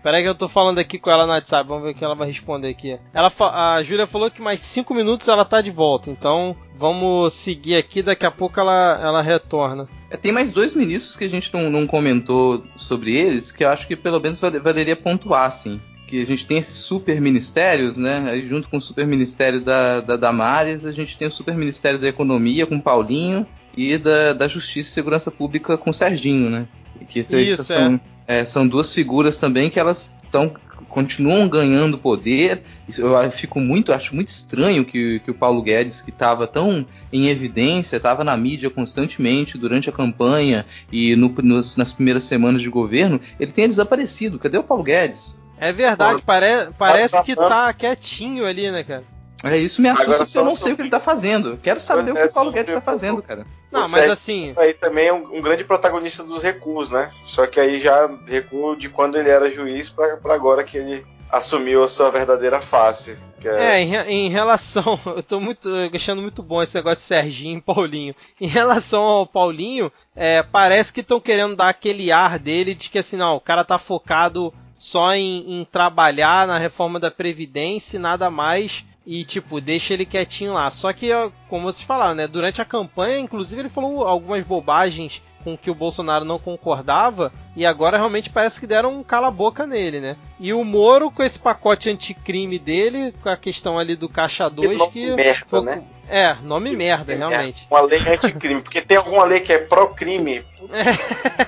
Peraí que eu tô falando aqui com ela no WhatsApp, vamos ver o que ela vai responder aqui. Ela, a Júlia falou que mais 5 minutos ela tá de volta, então vamos seguir aqui, daqui a pouco ela, ela retorna. É, tem mais dois ministros que a gente não, não comentou sobre eles, que eu acho que pelo menos valeria pontuar, assim que a gente tem esses super ministérios, né? Aí junto com o super ministério da, da Damares, a gente tem o super ministério da Economia com Paulinho e da, da Justiça e Segurança Pública com Serginho, né? Que Isso, são, é. É, são duas figuras também que elas estão continuam ganhando poder. Eu fico muito, acho muito estranho que, que o Paulo Guedes, que estava tão em evidência, estava na mídia constantemente durante a campanha e no, nos, nas primeiras semanas de governo, ele tenha desaparecido. Cadê o Paulo Guedes? É verdade, pare, parece que tá quietinho ali, né, cara? É, isso me assusta porque eu não sei o que ele tá fazendo. Quero saber o que o Paulo Guedes tá fazendo, cara. Não, mas assim. Aí também é um, um, grande protagonista dos recuos, né? Só que aí já recuo de quando ele era juiz para agora que ele assumiu a sua verdadeira face. É, é em, em, relação. Eu tô muito achando muito bom esse negócio de Serginho e Paulinho. Em relação ao Paulinho, é, parece que estão querendo dar aquele ar dele de que assim, não, o cara tá focado só em, em trabalhar na reforma da Previdência e nada mais e tipo, deixa ele quietinho lá. Só que, como vocês falaram, né, durante a campanha, inclusive ele falou algumas bobagens com que o Bolsonaro não concordava e agora realmente parece que deram um cala-boca nele, né? E o Moro com esse pacote anticrime dele, com a questão ali do Caixa 2 que, que merda, foi... né? É, nome que merda, realmente. Uma lei anticrime, porque tem alguma lei que é pró-crime.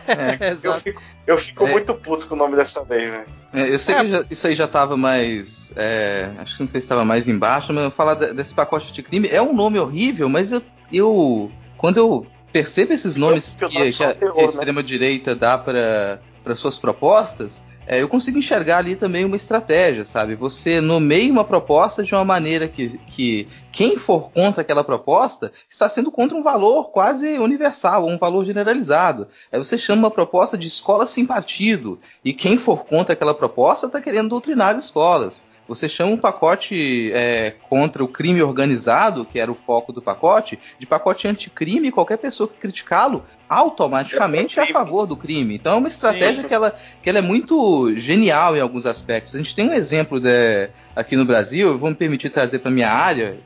É, é, eu fico, eu fico é. muito puto com o nome dessa lei, velho. É, eu sei que já, isso aí já tava mais. É, acho que não sei se estava mais embaixo, mas falar desse pacote anticrime é um nome horrível, mas eu, eu quando eu percebo esses nomes que, que, a, terror, que a né? extrema-direita dá para suas propostas, é, eu consigo enxergar ali também uma estratégia, sabe? Você nomeia uma proposta de uma maneira que, que quem for contra aquela proposta está sendo contra um valor quase universal, um valor generalizado. Aí você chama uma proposta de escola sem partido, e quem for contra aquela proposta está querendo doutrinar as escolas. Você chama um pacote é, contra o crime organizado, que era o foco do pacote, de pacote anticrime, qualquer pessoa que criticá-lo automaticamente é, a favor do crime. Então é uma estratégia que ela, que ela é muito genial em alguns aspectos. A gente tem um exemplo de, aqui no Brasil, eu vou me permitir trazer para minha área,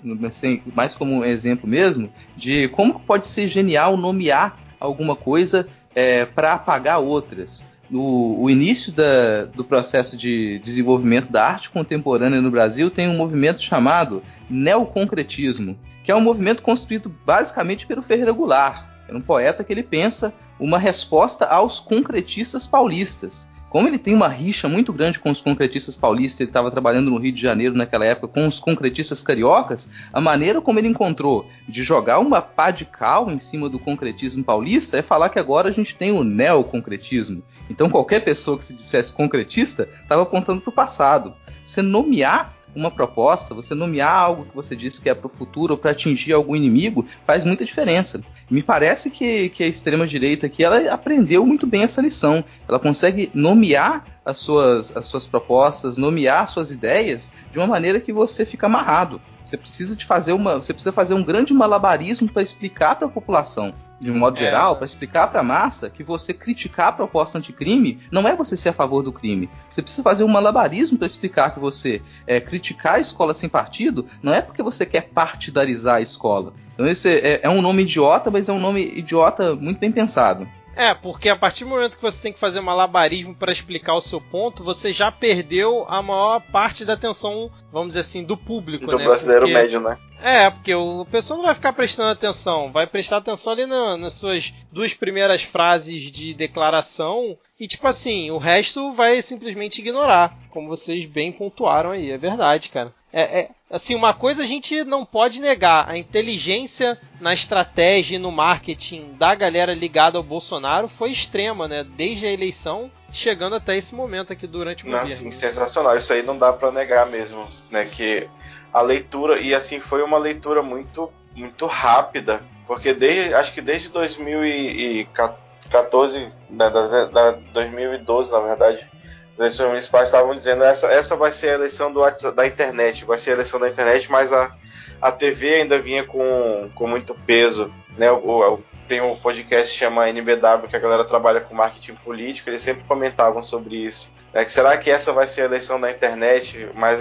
mais como um exemplo mesmo, de como pode ser genial nomear alguma coisa é, para apagar outras no o início da, do processo de desenvolvimento da arte contemporânea no Brasil tem um movimento chamado neoconcretismo, que é um movimento construído basicamente pelo Ferreira Goulart. É um poeta que ele pensa uma resposta aos concretistas paulistas. Como ele tem uma rixa muito grande com os concretistas paulistas, ele estava trabalhando no Rio de Janeiro naquela época com os concretistas cariocas, a maneira como ele encontrou de jogar uma pá de cal em cima do concretismo paulista é falar que agora a gente tem o neoconcretismo. Então qualquer pessoa que se dissesse concretista estava apontando para o passado. Você nomear uma proposta, você nomear algo que você disse que é para o futuro ou para atingir algum inimigo, faz muita diferença. Me parece que, que a extrema-direita aqui ela aprendeu muito bem essa lição. Ela consegue nomear as suas, as suas propostas, nomear suas ideias de uma maneira que você fica amarrado. Você precisa de fazer uma, você precisa fazer um grande malabarismo para explicar para a população de um modo é. geral, para explicar para a massa que você criticar a proposta anticrime não é você ser a favor do crime. Você precisa fazer um malabarismo para explicar que você é, criticar a escola sem partido não é porque você quer partidarizar a escola. Então esse é, é um nome idiota, mas é um nome idiota muito bem pensado. É, porque a partir do momento que você tem que fazer um malabarismo para explicar o seu ponto, você já perdeu a maior parte da atenção, vamos dizer assim, do público, do né? brasileiro porque... médio, né? É, porque o pessoal não vai ficar prestando atenção, vai prestar atenção ali no, nas suas duas primeiras frases de declaração e tipo assim, o resto vai simplesmente ignorar, como vocês bem pontuaram aí, é verdade, cara. É, é, assim, uma coisa a gente não pode negar: a inteligência na estratégia e no marketing da galera ligada ao Bolsonaro foi extrema, né? Desde a eleição, chegando até esse momento aqui durante o não, governo. Sim, sensacional. Isso aí não dá para negar mesmo, né? Que a leitura e assim foi uma leitura muito muito rápida, porque desde, acho que desde 2014, da, da, da 2012 na verdade, as eleições municipais estavam dizendo essa essa vai ser a eleição do da internet, vai ser a eleição da internet, mas a, a TV ainda vinha com, com muito peso, né? O, o, tem um podcast que chama NBW que a galera trabalha com marketing político, eles sempre comentavam sobre isso. Né? Que será que essa vai ser a eleição da internet? Mas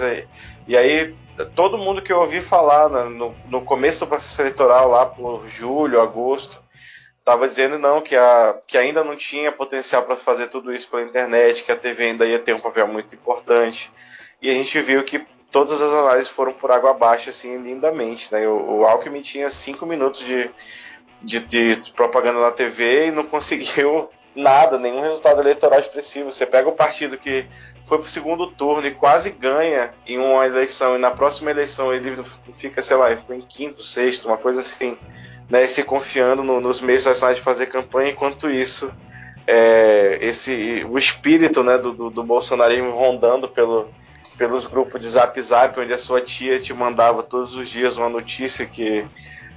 e aí todo mundo que eu ouvi falar né, no, no começo do processo eleitoral lá por julho, agosto, estava dizendo não que, a, que ainda não tinha potencial para fazer tudo isso pela internet, que a TV ainda ia ter um papel muito importante. E a gente viu que todas as análises foram por água abaixo, assim, lindamente. Né? O, o Alckmin tinha cinco minutos de, de, de, propaganda na TV e não conseguiu nada, nenhum resultado eleitoral expressivo. Você pega o partido que foi para o segundo turno e quase ganha em uma eleição, e na próxima eleição ele fica, sei lá, ficou em quinto, sexto, uma coisa assim, né, se confiando no, nos meios nacionais de fazer campanha, enquanto isso. É, esse o espírito né, do, do, do bolsonarismo rondando pelo, pelos grupos de zap zap, onde a sua tia te mandava todos os dias uma notícia que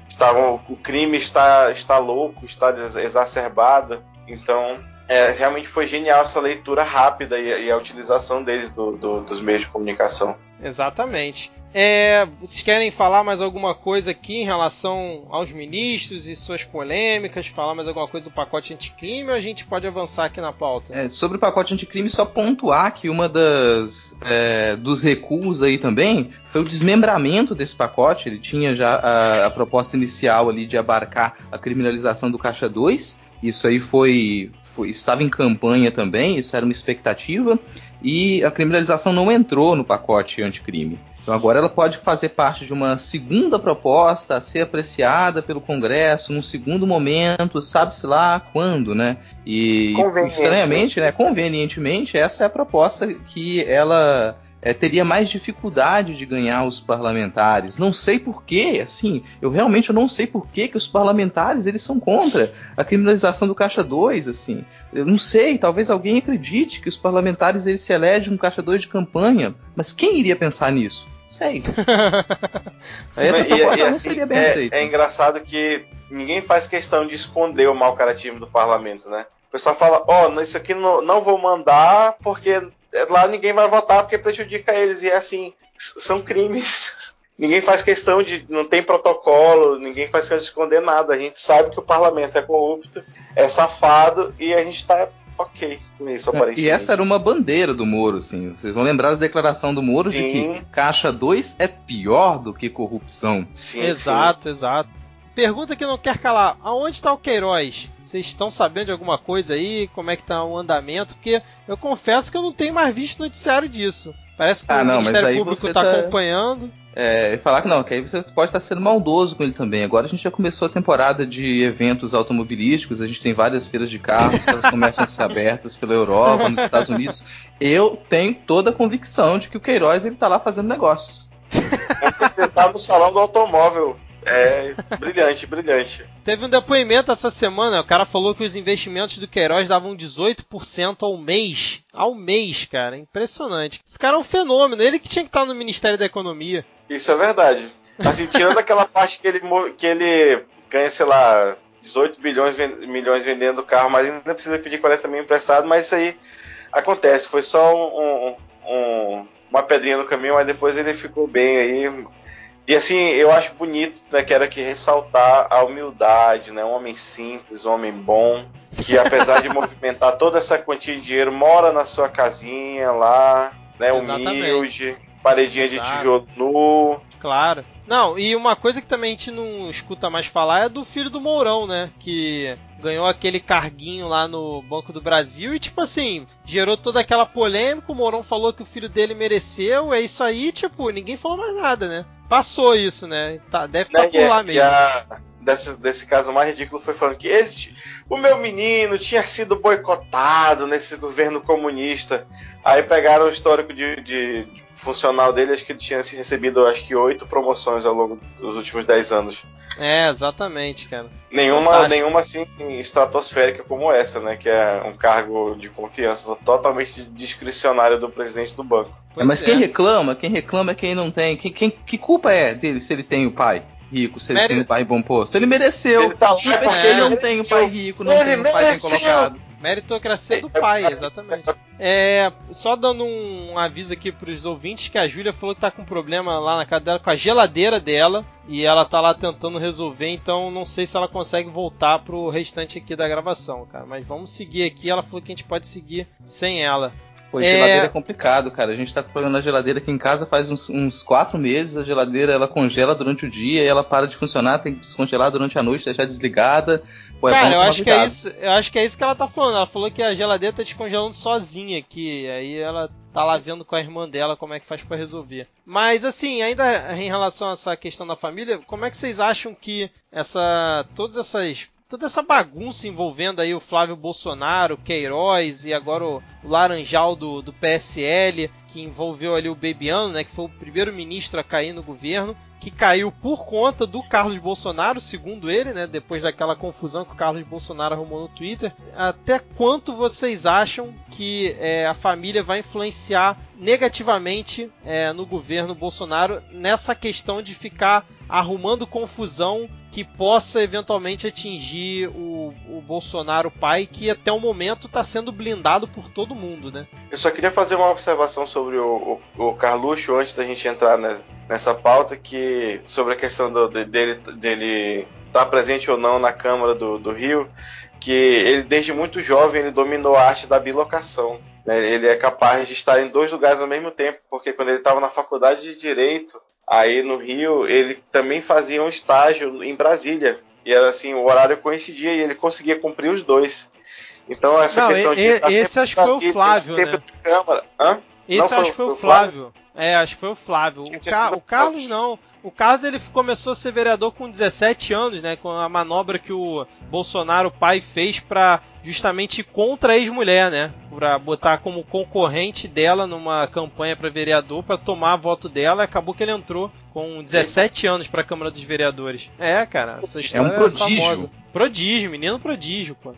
estavam, o crime está, está louco, está exacerbado. Então, é, realmente foi genial essa leitura rápida e, e a utilização deles do, do, dos meios de comunicação. Exatamente. É, vocês querem falar mais alguma coisa aqui em relação aos ministros e suas polêmicas? Falar mais alguma coisa do pacote anticrime ou a gente pode avançar aqui na pauta? É, sobre o pacote anticrime, só pontuar que uma das é, dos recuos aí também foi o desmembramento desse pacote. Ele tinha já a, a proposta inicial ali de abarcar a criminalização do Caixa 2. Isso aí foi, foi, estava em campanha também, isso era uma expectativa, e a criminalização não entrou no pacote anticrime. Então agora ela pode fazer parte de uma segunda proposta a ser apreciada pelo Congresso num segundo momento, sabe-se lá quando, né? E estranhamente, né, convenientemente, essa é a proposta que ela é, teria mais dificuldade de ganhar os parlamentares. Não sei porquê, assim, eu realmente não sei porquê que os parlamentares eles são contra a criminalização do Caixa 2, assim. Eu não sei, talvez alguém acredite que os parlamentares eles se elegem um Caixa 2 de campanha, mas quem iria pensar nisso? Sei. Essa proposta e, e, não assim, seria bem é, aceita. É engraçado que ninguém faz questão de esconder o mau caratismo do parlamento, né? O pessoal fala, ó, oh, isso aqui não, não vou mandar porque lá ninguém vai votar porque prejudica eles. E é assim, são crimes. ninguém faz questão de. Não tem protocolo, ninguém faz questão de esconder nada. A gente sabe que o parlamento é corrupto, é safado e a gente está ok com isso, aparentemente. E essa era uma bandeira do Moro, assim. Vocês vão lembrar da declaração do Moro sim. de que Caixa 2 é pior do que corrupção. Sim, exato, sim. exato. Pergunta que não quer calar: aonde está o Queiroz? Vocês estão sabendo de alguma coisa aí? Como é que tá o andamento? Porque eu confesso que eu não tenho mais visto noticiário disso. Parece que ah, o não, Ministério Público está tá acompanhando. É, falar que não, que aí você pode estar sendo maldoso com ele também. Agora a gente já começou a temporada de eventos automobilísticos, a gente tem várias feiras de carros, elas começam a ser abertas pela Europa, nos Estados Unidos. Eu tenho toda a convicção de que o Queiroz ele tá lá fazendo negócios. Você está no salão do automóvel é brilhante, brilhante. Teve um depoimento essa semana, o cara falou que os investimentos do Queiroz davam 18% ao mês. Ao mês, cara. Impressionante. Esse cara é um fenômeno. Ele que tinha que estar no Ministério da Economia. Isso é verdade. Assim, tirando aquela parte que ele, que ele ganha, sei lá, 18 bilhões, milhões vendendo carro, mas ainda precisa pedir 40 mil emprestado, mas isso aí acontece. Foi só um, um, uma pedrinha no caminho, mas depois ele ficou bem aí e assim, eu acho bonito, né, quero aqui ressaltar a humildade, né, um homem simples, um homem bom, que apesar de movimentar toda essa quantia de dinheiro, mora na sua casinha lá, né, humilde, paredinha de tijolo nu. Claro. Não, e uma coisa que também a gente não escuta mais falar é do filho do Mourão, né, que ganhou aquele carguinho lá no Banco do Brasil e, tipo assim, gerou toda aquela polêmica. O Mourão falou que o filho dele mereceu, é isso aí, tipo, ninguém falou mais nada, né? Passou isso, né? Tá, deve estar tá por lá mesmo. A, desse, desse caso mais ridículo foi falando que ele, o meu menino tinha sido boicotado nesse governo comunista. Aí pegaram o histórico de, de, de funcional dele, acho que ele tinha recebido acho que oito promoções ao longo dos últimos dez anos. É, exatamente, cara. Nenhuma, nenhuma assim estratosférica como essa, né? Que é um cargo de confiança totalmente discricionário do presidente do banco. É, mas é. quem reclama, quem reclama é quem não tem. Quem, quem, que culpa é dele se ele tem o pai? rico se ele tem um pai bom posto? Ele mereceu. Ele tá lá porque porque ele não tem um pai rico, não Ele tem um pai bem colocado. Meritocracia do pai, exatamente. É, só dando um aviso aqui pros ouvintes que a Júlia falou que tá com problema lá na casa dela com a geladeira dela e ela tá lá tentando resolver, então não sei se ela consegue voltar pro restante aqui da gravação, cara. Mas vamos seguir aqui, ela falou que a gente pode seguir sem ela. Pô, É. geladeira é complicado, cara. A gente tá com problema na geladeira aqui em casa faz uns, uns quatro meses. A geladeira ela congela durante o dia e ela para de funcionar, tem que descongelar durante a noite, deixar desligada. Pô, é Cara, eu acho que é isso. Eu acho que é isso que ela tá falando. Ela falou que a geladeira tá descongelando sozinha aqui. Aí ela tá lá vendo com a irmã dela como é que faz pra resolver. Mas assim, ainda em relação a essa questão da família, como é que vocês acham que essa todas essas toda essa bagunça envolvendo aí o Flávio Bolsonaro, o Queiroz e agora o Laranjal do, do PSL, que envolveu ali o Bebiano, né, que foi o primeiro ministro a cair no governo, que caiu por conta do Carlos Bolsonaro, segundo ele, né, depois daquela confusão que o Carlos Bolsonaro arrumou no Twitter. Até quanto vocês acham que é, a família vai influenciar negativamente é, no governo Bolsonaro nessa questão de ficar arrumando confusão que possa eventualmente atingir o, o Bolsonaro pai, que até o momento está sendo blindado por todo mundo, né? Eu só queria fazer uma observação sobre o, o, o Carluxo antes da gente entrar ne- nessa pauta, que sobre a questão do- de- dele dele estar presente ou não na Câmara do, do Rio, que ele desde muito jovem ele dominou a arte da bilocação. Né? Ele é capaz de estar em dois lugares ao mesmo tempo, porque quando ele estava na faculdade de direito, aí no Rio, ele também fazia um estágio em Brasília. E era assim, o horário coincidia e ele conseguia cumprir os dois. Então essa Não, questão e- de esse acho que foi o Flávio, sempre né? Câmara. Hã? Esse Não, eu acho que foi o foi o Flávio. É, acho que foi o Flávio. O, Ca- o Carlos não. O Carlos ele começou a ser vereador com 17 anos, né? Com a manobra que o Bolsonaro pai fez pra justamente ir contra a ex-mulher, né? Pra botar como concorrente dela numa campanha pra vereador pra tomar voto dela. E acabou que ele entrou com 17 anos pra Câmara dos Vereadores. É, cara, essa história é prodígio. famosa. Prodígio, menino prodígio, pô.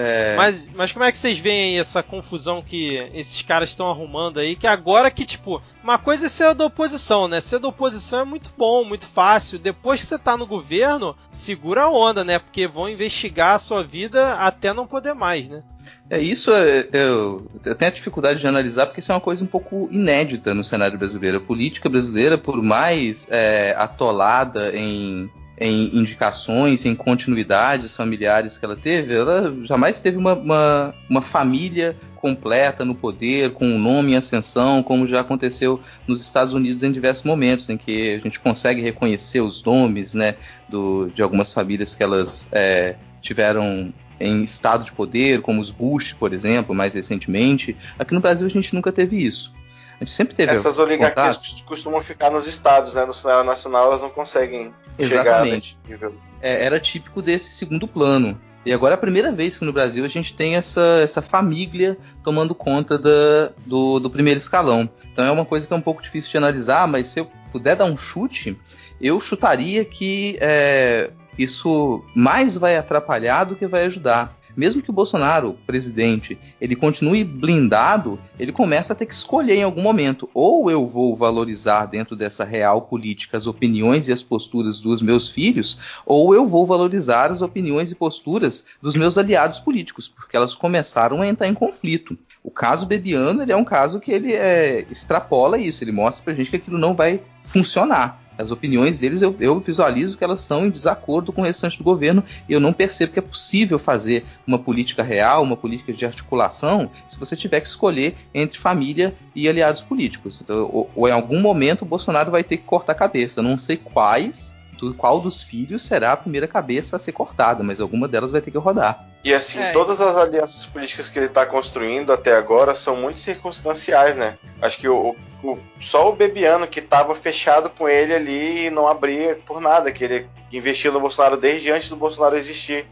É, Mas, mas como é que vocês veem aí essa confusão que esses caras estão arrumando aí? Que agora que, tipo, uma coisa é ser da oposição, né? Ser da oposição é muito bom, muito fácil. Depois que você tá no governo, segura a onda, né? Porque vão investigar a sua vida até não poder mais, né? É isso, é, eu, eu tenho a dificuldade de analisar porque isso é uma coisa um pouco inédita no cenário brasileiro. A política brasileira, por mais é, atolada em, em indicações, em continuidades familiares que ela teve, ela jamais teve uma, uma, uma família completa no poder, com um nome em ascensão, como já aconteceu nos Estados Unidos em diversos momentos, em que a gente consegue reconhecer os nomes né, do, de algumas famílias que elas é, tiveram em estado de poder, como os Bush, por exemplo, mais recentemente. Aqui no Brasil a gente nunca teve isso. A gente sempre teve Essas oligarquias costumam ficar nos estados, né? No cenário nacional elas não conseguem chegar Exatamente. nesse nível. É, era típico desse segundo plano. E agora é a primeira vez que no Brasil a gente tem essa, essa família tomando conta da, do, do primeiro escalão. Então é uma coisa que é um pouco difícil de analisar, mas se eu puder dar um chute, eu chutaria que é, isso mais vai atrapalhar do que vai ajudar. Mesmo que o Bolsonaro, presidente, ele continue blindado, ele começa a ter que escolher em algum momento. Ou eu vou valorizar dentro dessa real política as opiniões e as posturas dos meus filhos, ou eu vou valorizar as opiniões e posturas dos meus aliados políticos, porque elas começaram a entrar em conflito. O caso Bebiano é um caso que ele é, extrapola isso, ele mostra pra gente que aquilo não vai funcionar. As opiniões deles eu, eu visualizo que elas estão em desacordo com o restante do governo e eu não percebo que é possível fazer uma política real, uma política de articulação, se você tiver que escolher entre família e aliados políticos. Então, ou, ou em algum momento o Bolsonaro vai ter que cortar a cabeça. Não sei quais, do qual dos filhos será a primeira cabeça a ser cortada, mas alguma delas vai ter que rodar. E assim, É, todas as alianças políticas que ele está construindo até agora são muito circunstanciais, né? Acho que o, o- só o Bebiano que estava fechado com ele ali e não abria por nada, que ele investiu no Bolsonaro desde antes do Bolsonaro existir,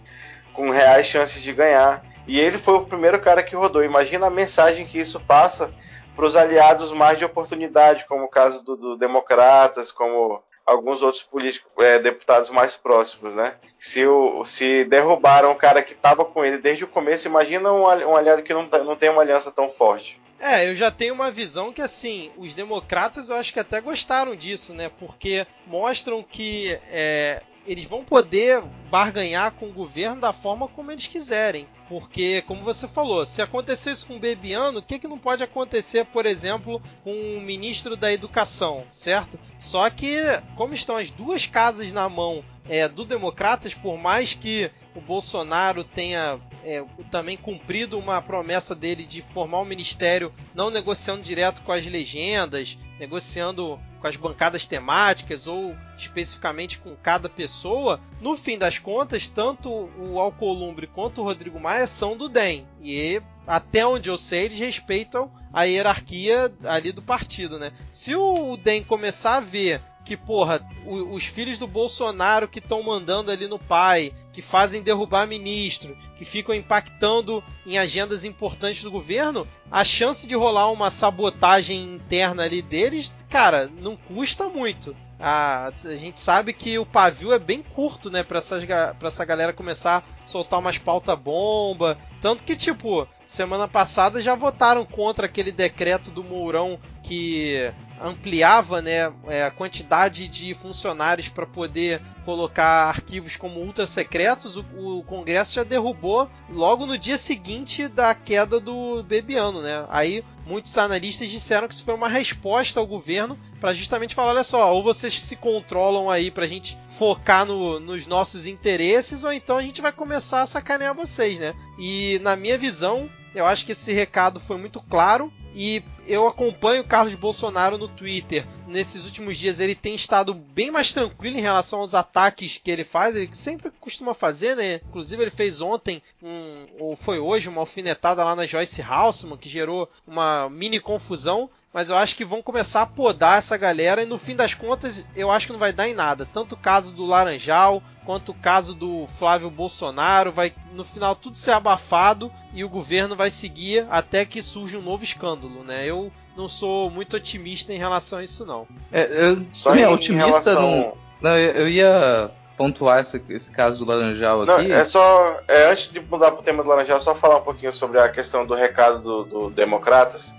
com reais chances de ganhar. E ele foi o primeiro cara que rodou. Imagina a mensagem que isso passa para os aliados mais de oportunidade, como o caso do, do Democratas, como alguns outros políticos, é, deputados mais próximos, né? Se, o, se derrubaram o cara que estava com ele desde o começo, imagina um, um aliado que não, tá- não tem uma aliança tão forte. É, eu já tenho uma visão que, assim, os democratas eu acho que até gostaram disso, né? Porque mostram que é, eles vão poder barganhar com o governo da forma como eles quiserem. Porque, como você falou, se acontecer isso com o Bebiano, o que, que não pode acontecer, por exemplo, com o ministro da Educação, certo? Só que, como estão as duas casas na mão é, do Democratas, por mais que o Bolsonaro tenha é, também cumprido uma promessa dele de formar um ministério não negociando direto com as legendas, negociando com as bancadas temáticas ou especificamente com cada pessoa, no fim das contas, tanto o Alcolumbre quanto o Rodrigo Maia são do DEM. E até onde eu sei, eles respeitam a hierarquia ali do partido, né? Se o DEM começar a ver que, porra, os filhos do Bolsonaro que estão mandando ali no pai, que fazem derrubar ministro, que ficam impactando em agendas importantes do governo, a chance de rolar uma sabotagem interna ali deles, cara, não custa muito. A, a gente sabe que o pavio é bem curto, né, pra, essas, pra essa galera começar a soltar umas pauta bomba. Tanto que, tipo, semana passada já votaram contra aquele decreto do Mourão que ampliava né, é, a quantidade de funcionários para poder colocar arquivos como ultra secretos, o, o, Congresso já derrubou logo no dia seguinte da queda do Bebiano, né? Aí muitos analistas disseram que isso foi uma resposta ao governo para justamente falar, olha só, ou vocês se controlam aí para a gente focar no, nos nossos interesses, ou então a gente vai começar a sacanear vocês, né? E na minha visão, eu acho que esse recado foi muito claro e eu acompanho o Carlos Bolsonaro no Twitter. Nesses últimos dias ele tem estado bem mais tranquilo em relação aos ataques que ele faz. Ele sempre costuma fazer, né? Inclusive ele fez ontem, um, ou foi hoje, uma alfinetada lá na Joyce Halseman, que gerou uma mini confusão mas eu acho que vão começar a podar essa galera e no fim das contas eu acho que não vai dar em nada. Tanto o caso do Laranjal quanto o caso do Flávio Bolsonaro vai no final tudo ser abafado e o governo vai seguir até que surja um novo escândalo, né? Eu não sou muito otimista em relação a isso não. É, eu sou é otimista relação... não, não eu ia pontuar esse, esse, caso do Laranjal aqui. Não, é só. É, antes de mudar para o tema do Laranjal, só falar um pouquinho sobre a questão do recado do, do Democratas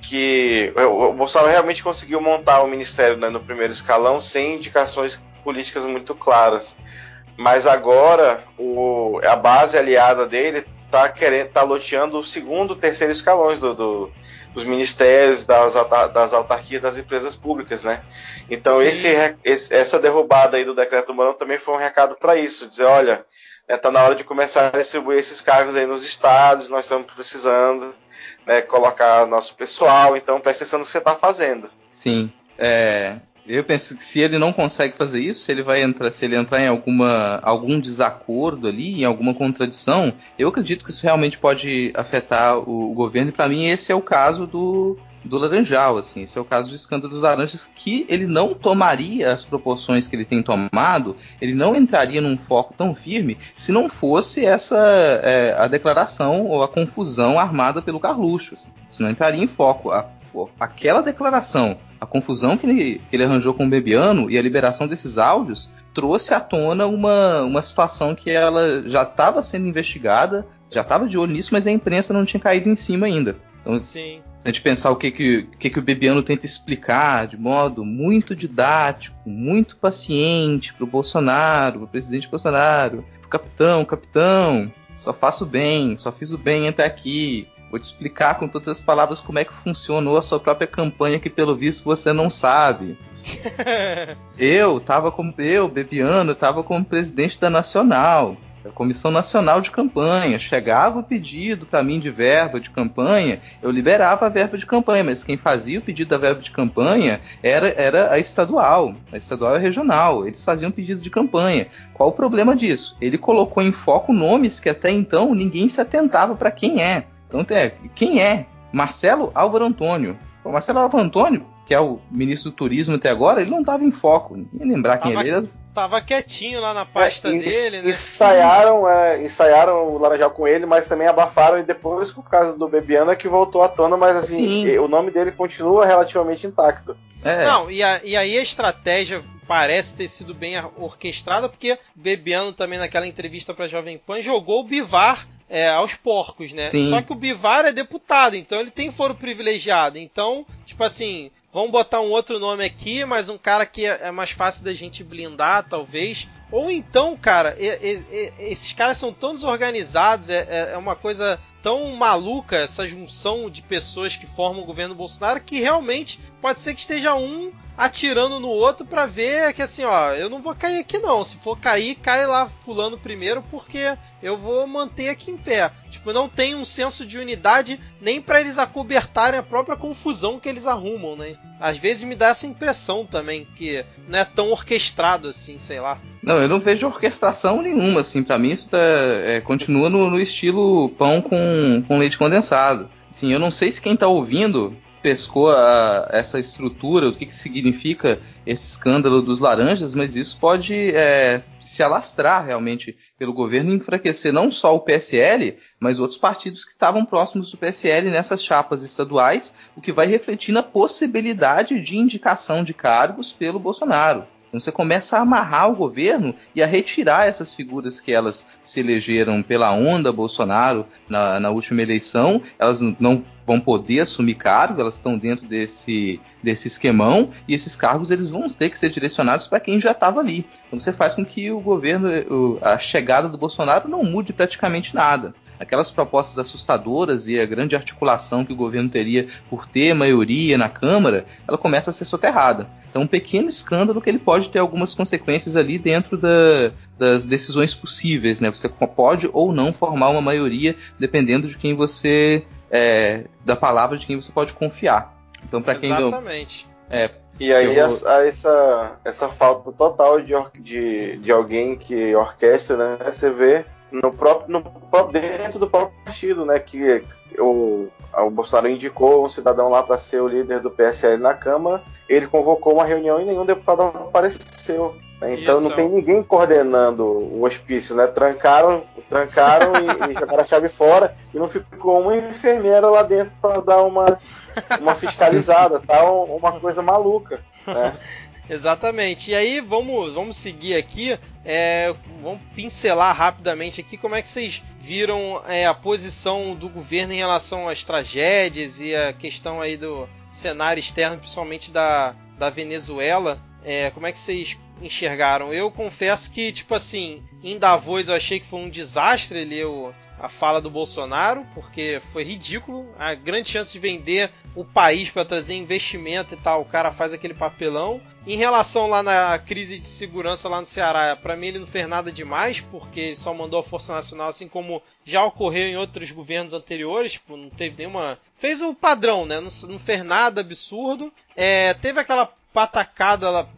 que o Bolsonaro realmente conseguiu montar o ministério né, no primeiro escalão sem indicações políticas muito claras. Mas agora o, a base aliada dele está querendo, tá loteando o segundo, terceiro escalões do, do, dos ministérios, das, das autarquias, das empresas públicas, né? Então esse, esse, essa derrubada aí do decreto do Morão também foi um recado para isso, dizer, olha, está é, na hora de começar a distribuir esses cargos aí nos estados, nós estamos precisando né, colocar nosso pessoal, então presta atenção no que você está fazendo. Sim. É, eu penso que se ele não consegue fazer isso, se ele vai entrar, se ele entrar em alguma, algum desacordo ali, em alguma contradição, eu acredito que isso realmente pode afetar o, o governo. E para mim esse é o caso do, do Laranjal, assim. Esse é o caso do escândalo dos laranjas, que ele não tomaria as proporções que ele tem tomado, ele não entraria num foco tão firme se não fosse essa é, a declaração ou a confusão armada pelo Carluxo. Assim. Se não entraria em foco. A, aquela declaração, a confusão que ele, que ele arranjou com o Bebiano e a liberação desses áudios trouxe à tona uma, uma situação que ela já estava sendo investigada, já estava de olho nisso, mas a imprensa não tinha caído em cima ainda. Então, Sim. Se a gente pensar o que, que, que, que o Bebiano tenta explicar de modo muito didático, muito paciente para o Bolsonaro, para o presidente Bolsonaro, para o capitão, capitão, só faço bem, só fiz o bem até aqui. Vou te explicar com todas as palavras como é que funcionou a sua própria campanha que pelo visto você não sabe. eu tava como eu, Bebiano, tava como presidente da Nacional a Comissão Nacional de Campanha. Chegava o pedido para mim de verba de campanha, eu liberava a verba de campanha, mas quem fazia o pedido da verba de campanha era, era a estadual. A estadual é regional. Eles faziam pedido de campanha. Qual o problema disso? Ele colocou em foco nomes que até então ninguém se atentava para quem é. Então, quem é? Marcelo Álvaro Antônio. O Marcelo Álvaro Antônio, que é o ministro do turismo até agora, ele não estava em foco. Ninguém lembrar quem ele era tava quietinho lá na pasta é, dele, né? Ensaiaram, é, ensaiaram o Laranjal com ele, mas também abafaram e depois, por causa do Bebiana, que voltou à tona, mas assim, Sim. o nome dele continua relativamente intacto. É. Não, e, a, e aí a estratégia parece ter sido bem orquestrada, porque Bebiano também naquela entrevista para Jovem Pan jogou o Bivar é, aos porcos, né? Sim. Só que o Bivar é deputado, então ele tem foro privilegiado. Então, tipo assim, vamos botar um outro nome aqui, mas um cara que é é mais fácil da gente blindar, talvez. Ou então, cara, esses caras são tão desorganizados, é, é- é uma coisa tão maluca essa junção de pessoas que formam o governo Bolsonaro que realmente pode ser que esteja um atirando no outro pra ver que assim, ó, eu não vou cair aqui não. Se for cair, cai lá fulano primeiro porque eu vou manter aqui em pé. Tipo, não tem um senso de unidade nem pra eles acobertarem a própria confusão que eles arrumam, né? Às vezes me dá essa impressão também que não é tão orquestrado assim, sei lá. Não, eu não vejo orquestração nenhuma, assim. Pra mim isso tá, é, continua no, no estilo pão com, com leite condensado. Assim, eu não sei se quem tá ouvindo pescou a- essa estrutura, o que, que significa esse escândalo dos laranjas, mas isso pode é, se alastrar realmente pelo governo e enfraquecer não só o PSL, mas outros partidos que estavam próximos do PSL nessas chapas estaduais, o que vai refletir na possibilidade de indicação de cargos pelo Bolsonaro. Então você começa a amarrar o governo e a retirar essas figuras que elas se elegeram pela onda Bolsonaro na, na última eleição. Elas não vão poder assumir cargo, elas estão dentro desse, desse esquemão e esses cargos eles vão ter que ser direcionados para quem já estava ali. Então você faz com que o governo, a chegada do Bolsonaro não mude praticamente nada aquelas propostas assustadoras e a grande articulação que o governo teria por ter maioria na Câmara, ela começa a ser soterrada. Então, um pequeno escândalo que ele pode ter algumas consequências ali dentro da- das decisões possíveis, né? Você pode ou não formar uma maioria dependendo de quem você é, da palavra de quem você pode confiar. Então, para quem não, Exatamente. E aí Eu- as- a- essa, essa falta total de, or- de, de alguém que orquestra, né? Você vê no próprio, no próprio- dentro do próprio partido, né? Que o, o Bolsonaro indicou um cidadão lá para ser o líder do PSL na Câmara. Ele convocou uma reunião e nenhum deputado apareceu. né? Então Isso. não tem ninguém coordenando o hospício, né? Trancaram, trancaram e, e jogaram a chave fora e não ficou uma enfermeira lá dentro para dar uma, uma fiscalizada, tá? Uma coisa maluca. Né? Exatamente. E aí vamos, vamos seguir aqui. é, vamos pincelar rapidamente aqui como é que vocês viram é, a posição do governo em relação às tragédias e a questão aí do cenário externo, principalmente da, da Venezuela. É, como é que vocês enxergaram? Eu confesso que, tipo assim, em Davos eu achei que foi um desastre ali o, a fala do Bolsonaro, porque foi ridículo. A grande chance de vender o país para trazer investimento e tal, o cara faz aquele papelão. Em relação lá na crise de segurança lá no Ceará, para mim ele não fez nada demais, porque só mandou a Força Nacional, assim como já ocorreu em outros governos anteriores, tipo, não teve nenhuma. Fez o padrão, né? Não, não fez nada absurdo. É, teve aquela patacada lá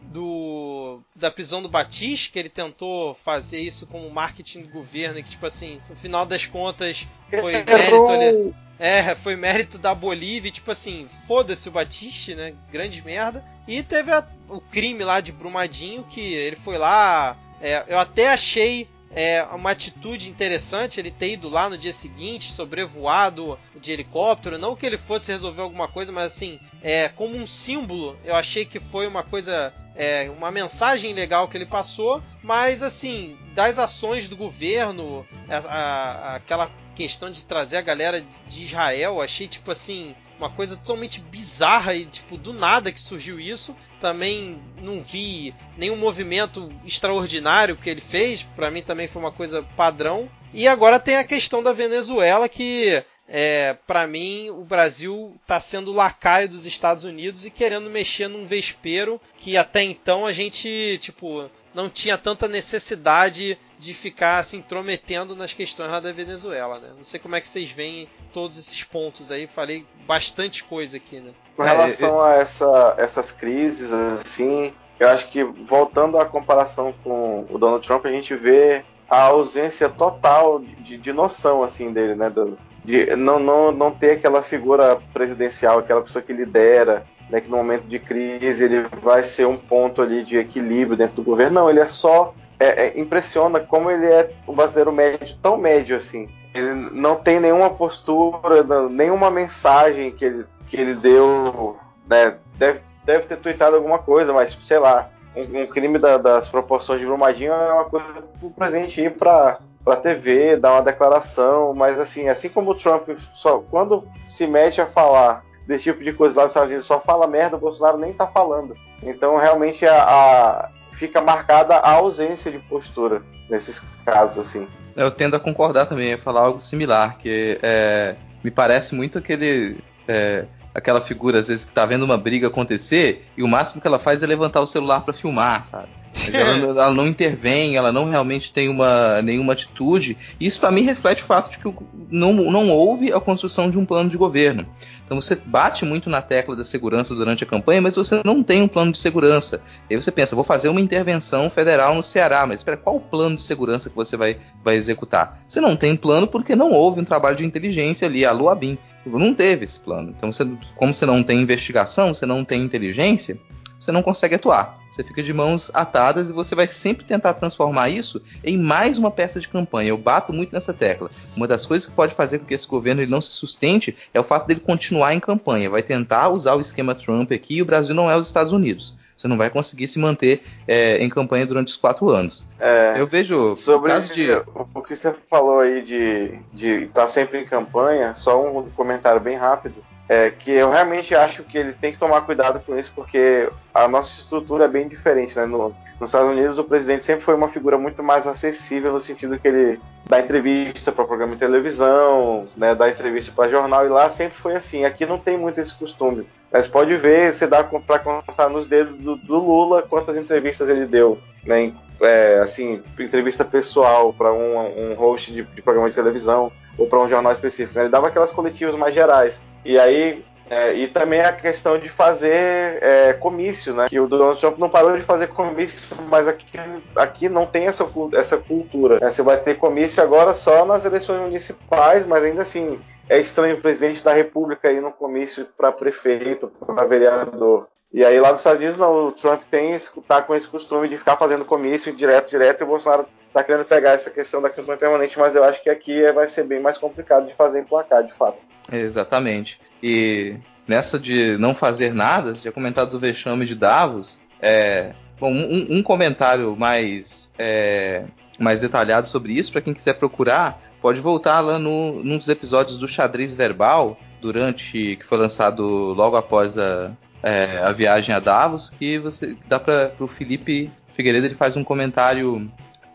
do da prisão do Batiste, que ele tentou fazer isso como marketing do governo, e que tipo assim, no final das contas foi mérito ali. É, foi mérito da Bolívia, tipo assim, foda-se o Batiste, né? Grande merda. E teve a- o crime lá de Brumadinho, que ele foi lá. é, eu até achei é, uma atitude interessante ele ter ido lá no dia seguinte, sobrevoado de helicóptero. Não que ele fosse resolver alguma coisa, mas assim, é, como um símbolo, eu achei que foi uma coisa. É, uma mensagem legal que ele passou, mas assim, das ações do governo, a- a- aquela questão de trazer a galera de Israel, achei tipo assim, uma coisa totalmente bizarra e tipo do nada que surgiu isso. Também não vi nenhum movimento extraordinário que ele fez, Pra mim também foi uma coisa padrão. E agora tem a questão da Venezuela que é, para mim, o Brasil está sendo lacaio dos Estados Unidos e querendo mexer num vespeiro que até então a gente, tipo, não tinha tanta necessidade de ficar se intrometendo nas questões lá da Venezuela, né? Não sei como é que vocês veem todos esses pontos aí. Falei bastante coisa aqui, né? Com É, relação a essa, essas crises, assim, eu acho que voltando à comparação com o Donald Trump, a gente vê a ausência total de, de noção assim dele, né? Do- de não, não, não ter aquela figura presidencial, aquela pessoa que lidera, né, que no momento de crise ele vai ser um ponto ali de equilíbrio dentro do governo. Não, ele é só. é- é- impressiona como ele é um brasileiro médio, tão médio assim. Ele não tem nenhuma postura, nenhuma mensagem que ele, que ele deu. Né, deve, deve ter tweetado alguma coisa, mas sei lá. Um, um crime da- das proporções de Brumadinho é uma coisa pro presidente ir pra, para TV, dar uma declaração, mas assim, assim como o Trump só quando se mete a falar desse tipo de coisa lá nos Estados Unidos só fala merda, o Bolsonaro nem tá falando. Então realmente a, a fica marcada a ausência de postura nesses casos assim. Eu tendo a concordar também, a falar algo similar, que é, me parece muito aquele é, aquela figura às vezes que tá vendo uma briga acontecer e o máximo que ela faz é levantar o celular para filmar, sabe? Ela, ela, não intervém, ela não realmente tem uma, nenhuma atitude. Isso para mim reflete o fato de que não, não houve a construção de um plano de governo. Então você bate muito na tecla da segurança durante a campanha, mas você não tem um plano de segurança. E aí você pensa, vou fazer uma intervenção federal no Ceará, mas espera, qual o plano de segurança que você vai, vai executar? Você não tem plano porque não houve um trabalho de inteligência ali, a Luabin. Não teve esse plano. Então, você, como você não tem investigação, você não tem inteligência, você não consegue atuar. Você fica de mãos atadas e você vai sempre tentar transformar isso em mais uma peça de campanha. Eu bato muito nessa tecla. Uma das coisas que pode fazer com que esse governo ele não se sustente é o fato dele continuar em campanha. Vai tentar usar o esquema Trump aqui e o Brasil não é os Estados Unidos. Você não vai conseguir se manter é, em campanha durante os quatro anos. É, eu vejo. Sobre de... o que você falou aí de estar tá sempre em campanha, só um comentário bem rápido. É, que eu realmente acho que ele tem que tomar cuidado com isso, porque a nossa estrutura é bem diferente. Né? No, nos Estados Unidos, o presidente sempre foi uma figura muito mais acessível, no sentido que ele dá entrevista para programa de televisão, né, dá entrevista para jornal, e lá sempre foi assim. Aqui não tem muito esse costume. Mas pode ver, você dá para contar nos dedos do, do, Lula quantas entrevistas ele deu. Né? É, assim, entrevista pessoal para um, um host de, de programa de televisão ou para um jornal específico. Né? Ele dava aquelas coletivas mais gerais. E aí é, e também a questão de fazer é, comício, né? Que o Donald Trump não parou de fazer comício, mas aqui, aqui não tem essa, essa cultura. Né? Você vai ter comício agora só nas eleições municipais, mas ainda assim é estranho o presidente da República ir no comício para prefeito, para vereador. E aí lá nos Estados Unidos não, o Trump tem tá com esse costume de ficar fazendo comício direto, direto, e o Bolsonaro tá querendo pegar essa questão da campanha permanente, mas eu acho que aqui vai ser bem mais complicado de fazer em placar, de fato. Exatamente. E nessa de não fazer nada, você tinha comentado do vexame de Davos. É, bom, um, um comentário mais, é, mais detalhado sobre isso, para quem quiser procurar, pode voltar lá no, num dos episódios do Xadrez Verbal, durante que foi lançado logo após a, é, a viagem a Davos, que você dá para o Felipe Figueiredo ele faz um comentário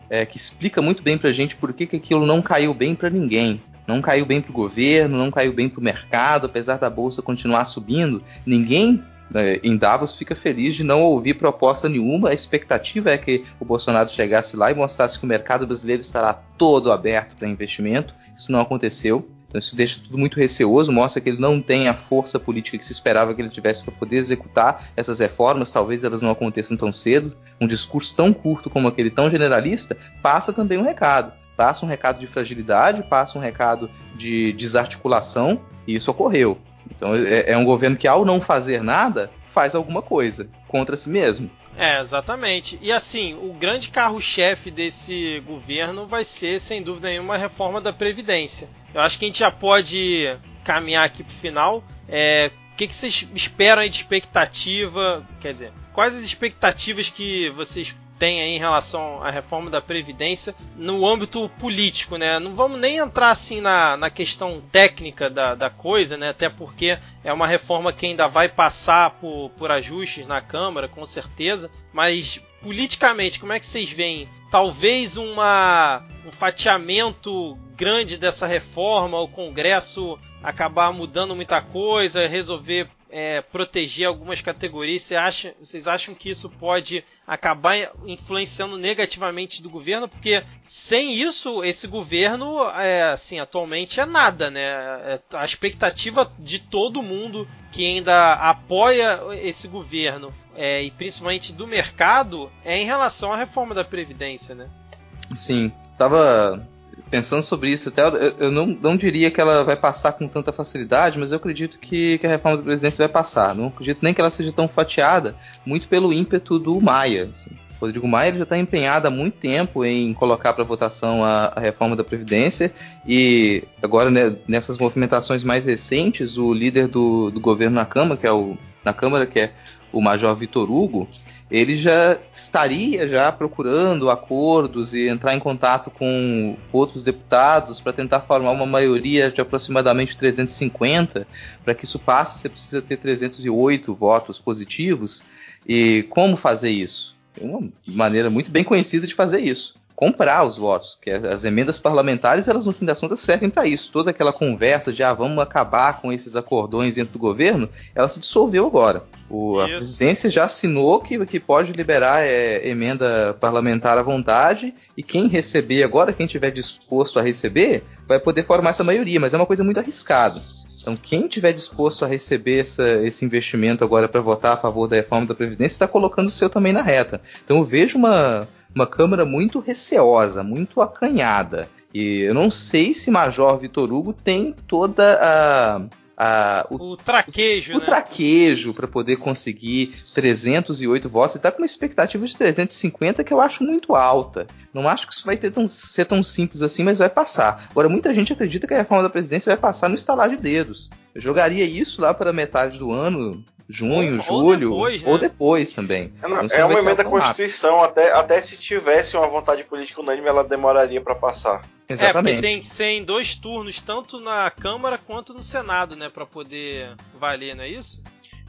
é, que explica muito bem para a gente por que, que aquilo não caiu bem para ninguém. Não caiu bem para o governo, não caiu bem para o mercado, apesar da bolsa continuar subindo. Ninguém né, em Davos fica feliz de não ouvir proposta nenhuma. A expectativa é que o Bolsonaro chegasse lá e mostrasse que o mercado brasileiro estará todo aberto para investimento. Isso não aconteceu. Então isso deixa tudo muito receoso, mostra que ele não tem a força política que se esperava que ele tivesse para poder executar essas reformas, talvez elas não aconteçam tão cedo. Um discurso tão curto como aquele tão generalista passa também um recado passa um recado de fragilidade, passa um recado de desarticulação, e isso ocorreu. Então é, é um governo que, ao não fazer nada, faz alguma coisa contra si mesmo. É, exatamente. E assim, o grande carro-chefe desse governo vai ser, sem dúvida nenhuma, a reforma da Previdência. Eu acho que a gente já pode caminhar aqui para o final. É, o que, que vocês esperam aí de expectativa? Quer dizer, quais as expectativas que vocês tem aí em relação à reforma da Previdência no âmbito político, né? Não vamos nem entrar assim na, na questão técnica da, da coisa, né? Até porque é uma reforma que ainda vai passar por, por ajustes na Câmara, com certeza. Mas politicamente, como é que vocês veem? Talvez uma, um fatiamento grande dessa reforma, o Congresso acabar mudando muita coisa, resolver é, proteger algumas categorias, você acha, vocês acham que isso pode acabar influenciando negativamente do governo? Porque sem isso, esse governo, é, assim, atualmente é nada, né? É, a expectativa de todo mundo que ainda apoia esse governo é, e principalmente do mercado é em relação à reforma da Previdência, né? Sim, tava pensando sobre isso até, eu, eu não, não, diria que ela vai passar com tanta facilidade, mas eu acredito que, que, a reforma da presidência vai passar. Não acredito nem que ela seja tão fatiada, muito pelo ímpeto do Maia. Assim. Rodrigo Maia já está empenhado há muito tempo em colocar para votação a, a, reforma da Previdência e agora né, nessas movimentações mais recentes, o líder do, do governo na Câmara, que é o na Câmara, que é o Major Vitor Hugo, ele já estaria já procurando acordos e entrar em contato com outros deputados para tentar formar uma maioria de aproximadamente 350. Para que isso passe, você precisa ter 308 votos positivos. E como fazer isso? Tem uma maneira muito bem conhecida de fazer isso comprar os votos, que as emendas parlamentares, elas no fim das contas servem para isso. Toda aquela conversa de ah, vamos acabar com esses acordões dentro do governo, ela se dissolveu agora. O, a presidência já assinou que, que pode liberar é, emenda parlamentar à vontade e quem receber agora, quem tiver disposto a receber, vai poder formar essa maioria, mas é uma coisa muito arriscada. Então, quem tiver disposto a receber essa, esse investimento agora para votar a favor da reforma da Previdência está colocando o seu também na reta. Então, eu vejo uma, uma Câmara muito receosa, muito acanhada. E eu não sei se Major Vitor Hugo tem toda a. a o, o, traquejo, o, o né? traquejo para poder conseguir 308 votos. E tá com uma expectativa de 350 que eu acho muito alta. Não acho que isso vai tão, ser tão simples assim, mas vai passar. Agora, muita gente acredita que a reforma da presidência vai passar no estalar de dedos. Eu jogaria isso lá para metade do ano, junho, ou, julho, ou depois, né? ou depois também. É, não, é uma emenda da Constituição, até, até se tivesse uma vontade política unânime, ela demoraria para passar. Exatamente. É, porque tem que ser em dois turnos, tanto na Câmara quanto no Senado, né, para poder valer, não é isso?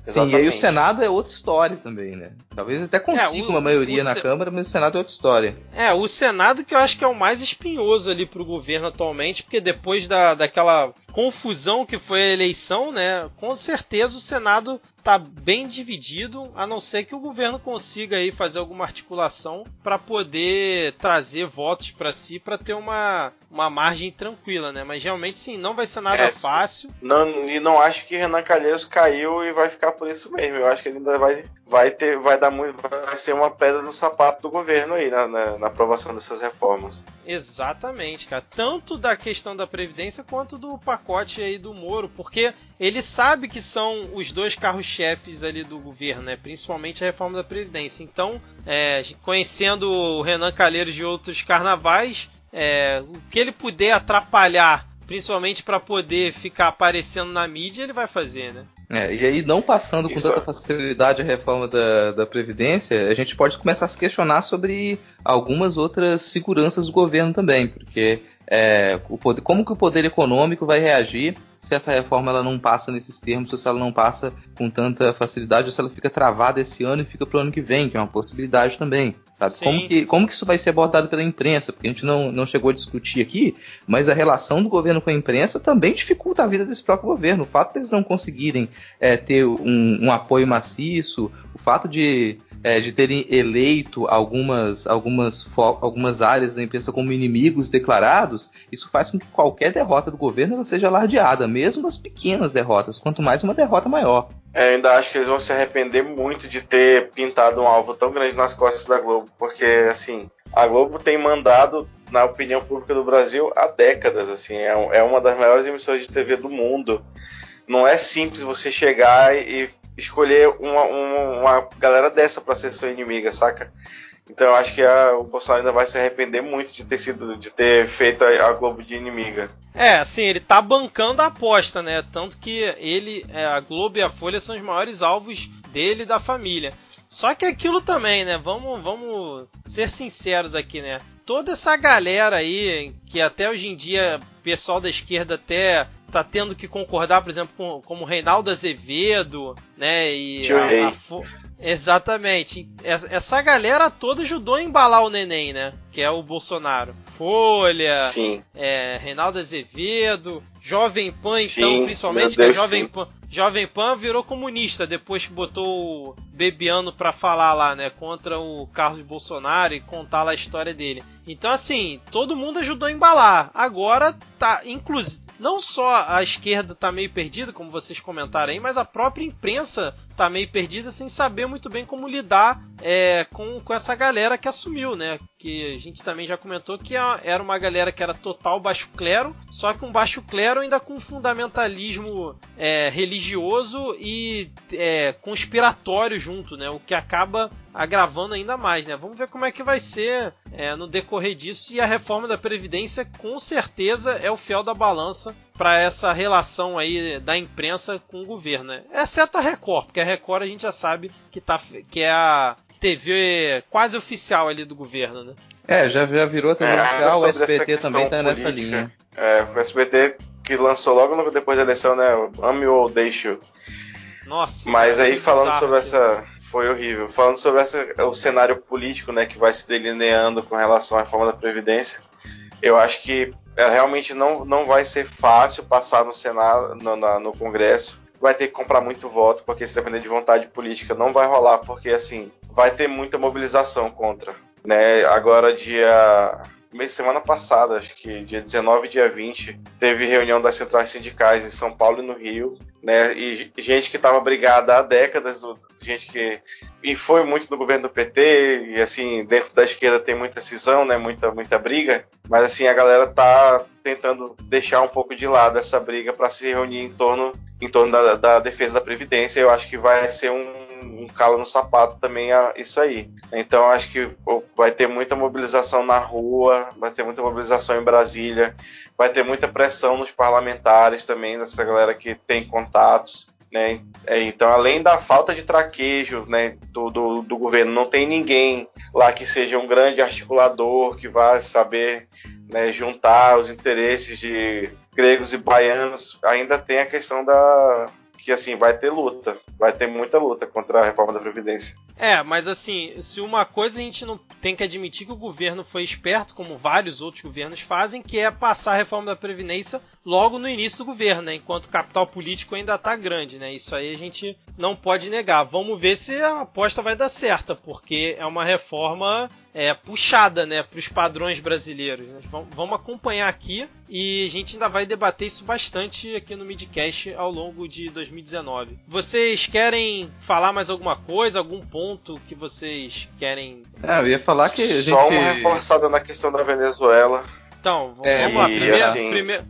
Sim, e aí o Senado é outra história também, né? Talvez até consiga é, o, uma maioria na Câmara, mas o Senado é outra história. É, o Senado que eu acho que é o mais espinhoso ali pro governo atualmente, porque depois da, daquela confusão que foi a eleição, né? Com certeza o Senado tá bem dividido, a não ser que o governo consiga aí fazer alguma articulação para poder trazer votos para si para ter uma, uma margem tranquila, né? Mas realmente sim, não vai ser nada é, fácil. Não, e não acho que Renan Calheiros caiu e vai ficar por isso mesmo. Eu acho que ele ainda vai vai ter, vai dar muito, vai ser uma pedra no sapato do governo aí na, na, na, aprovação dessas reformas. Exatamente, cara. Tanto da questão da previdência quanto do pacote aí do Moro, porque ele sabe que são os dois carros-chefes ali do governo, né? Principalmente a reforma da previdência. Então, é, conhecendo o Renan Calheiros de outros carnavais, é, o que ele puder atrapalhar principalmente para poder ficar aparecendo na mídia, ele vai fazer, né? É, e aí, não passando com Isso tanta é. facilidade a reforma da, da Previdência, a gente pode começar a se questionar sobre algumas outras seguranças do governo também, porque é, poder, como que o poder econômico vai reagir se essa reforma ela não passa nesses termos, ou se ela não passa com tanta facilidade, ou se ela fica travada esse ano e fica para o ano que vem, que é uma possibilidade também. Como, que, como que isso vai ser abordado pela imprensa? Porque a gente não, não chegou a discutir aqui, mas a relação do governo com a imprensa também dificulta a vida desse próprio governo. O fato de eles não conseguirem é, ter um, um apoio maciço, o fato de é, de terem eleito algumas, algumas, algumas áreas da imprensa como inimigos declarados, isso faz com que qualquer derrota do governo seja alardeada, mesmo as pequenas derrotas, quanto mais uma derrota maior. É, ainda acho que eles vão se arrepender muito de ter pintado um alvo tão grande nas costas da Globo, porque assim, a Globo tem mandado na opinião pública do Brasil há décadas, assim, é, é uma das maiores emissoras de TV do mundo. Não é simples você chegar e escolher uma, uma, uma galera dessa para ser sua inimiga, saca? Então eu acho que a, o Bolsonaro ainda vai se arrepender muito de ter sido, de ter feito a, a, Globo de inimiga. É, assim, ele tá bancando a aposta, né? Tanto que ele, é, a Globo e a Folha são os maiores alvos dele e da família. Só que aquilo também, né? Vamos, vamos ser sinceros aqui, né? Toda essa galera aí, que até hoje em dia, pessoal da esquerda até tá tendo que concordar, por exemplo, com como Reinaldo Azevedo, né? E a, a, Exatamente. Essa galera toda ajudou a embalar o neném, né? Que é o Bolsonaro. Folha, Sim. É, Reinaldo Azevedo, Jovem Pan, então, sim, principalmente, que a Jovem Pan, Jovem Pan virou comunista depois que botou o Bebiano pra falar lá, né? Contra o Carlos Bolsonaro e contar lá a história dele. Então, assim, todo mundo ajudou a embalar. Agora tá, inclusive, não só a esquerda tá meio perdida, como vocês comentaram aí, mas a própria imprensa tá meio perdida sem saber muito bem como lidar é, com, com essa galera que assumiu, né? Que a gente também já comentou que era uma galera que era total baixo clero, só que um baixo clero ainda com fundamentalismo é, religioso e é, conspiratório junto, né? O que acaba agravando ainda mais, né? Vamos ver como é que vai ser é, no decorrer disso. E a reforma da Previdência, com certeza, é o fiel da balança para essa relação aí da imprensa com o governo, né? Exceto a Record, porque a Record a gente já sabe que, tá, que é a TV quase oficial ali do governo, né? É, já, já virou TV é, oficial, o SBT também tá política, nessa linha. É, o SBT que lançou logo depois da eleição, né? Ame ou deixe. Nossa. Mas aí falando sobre essa foi horrível. Falando sobre essa, o cenário político né, que vai se delineando com relação à reforma da Previdência, eu acho que é, realmente não, não vai ser fácil passar no Senado, no, na, no Congresso. Vai ter que comprar muito voto, porque se depender de vontade política não vai rolar, porque assim, vai ter muita mobilização contra. Né? Agora, dia mês semana passada, acho que dia 19 e dia 20, teve reunião das centrais sindicais em São Paulo e no Rio, né? E gente que estava brigada há décadas, gente que e foi muito do governo do PT e assim dentro da esquerda tem muita cisão, né? Muita muita briga, mas assim a galera tá tentando deixar um pouco de lado essa briga para se reunir em torno em torno da, da defesa da previdência. Eu acho que vai ser um um calo no sapato também a isso aí. Então acho que vai ter muita mobilização na rua, vai ter muita mobilização em Brasília, vai ter muita pressão nos parlamentares também, dessa galera que tem contatos. Né? É, então, além da falta de traquejo né, do, do, do, governo, não tem ninguém lá que seja um grande articulador que vá saber né, juntar os interesses de gregos e baianos. Ainda tem a questão da, que assim vai ter luta, vai ter muita luta contra a reforma da previdência. É, mas assim, se uma coisa a gente não tem que admitir que o governo foi esperto, como vários outros governos fazem, que é passar a reforma da previdência logo no início do governo, né? Enquanto o capital político ainda está grande, né? Isso aí a gente não pode negar. Vamos ver se a aposta vai dar certa, porque é uma reforma é, puxada, né, para os padrões brasileiros. Vamos acompanhar aqui e a gente ainda vai debater isso bastante aqui no Midcast ao longo de 2019. Vocês querem falar mais alguma coisa, algum ponto que vocês querem? É, eu ia falar que a gente... só uma reforçada na questão da Venezuela. Então, vamos, é, lá. Primeiro, assim... primeiro,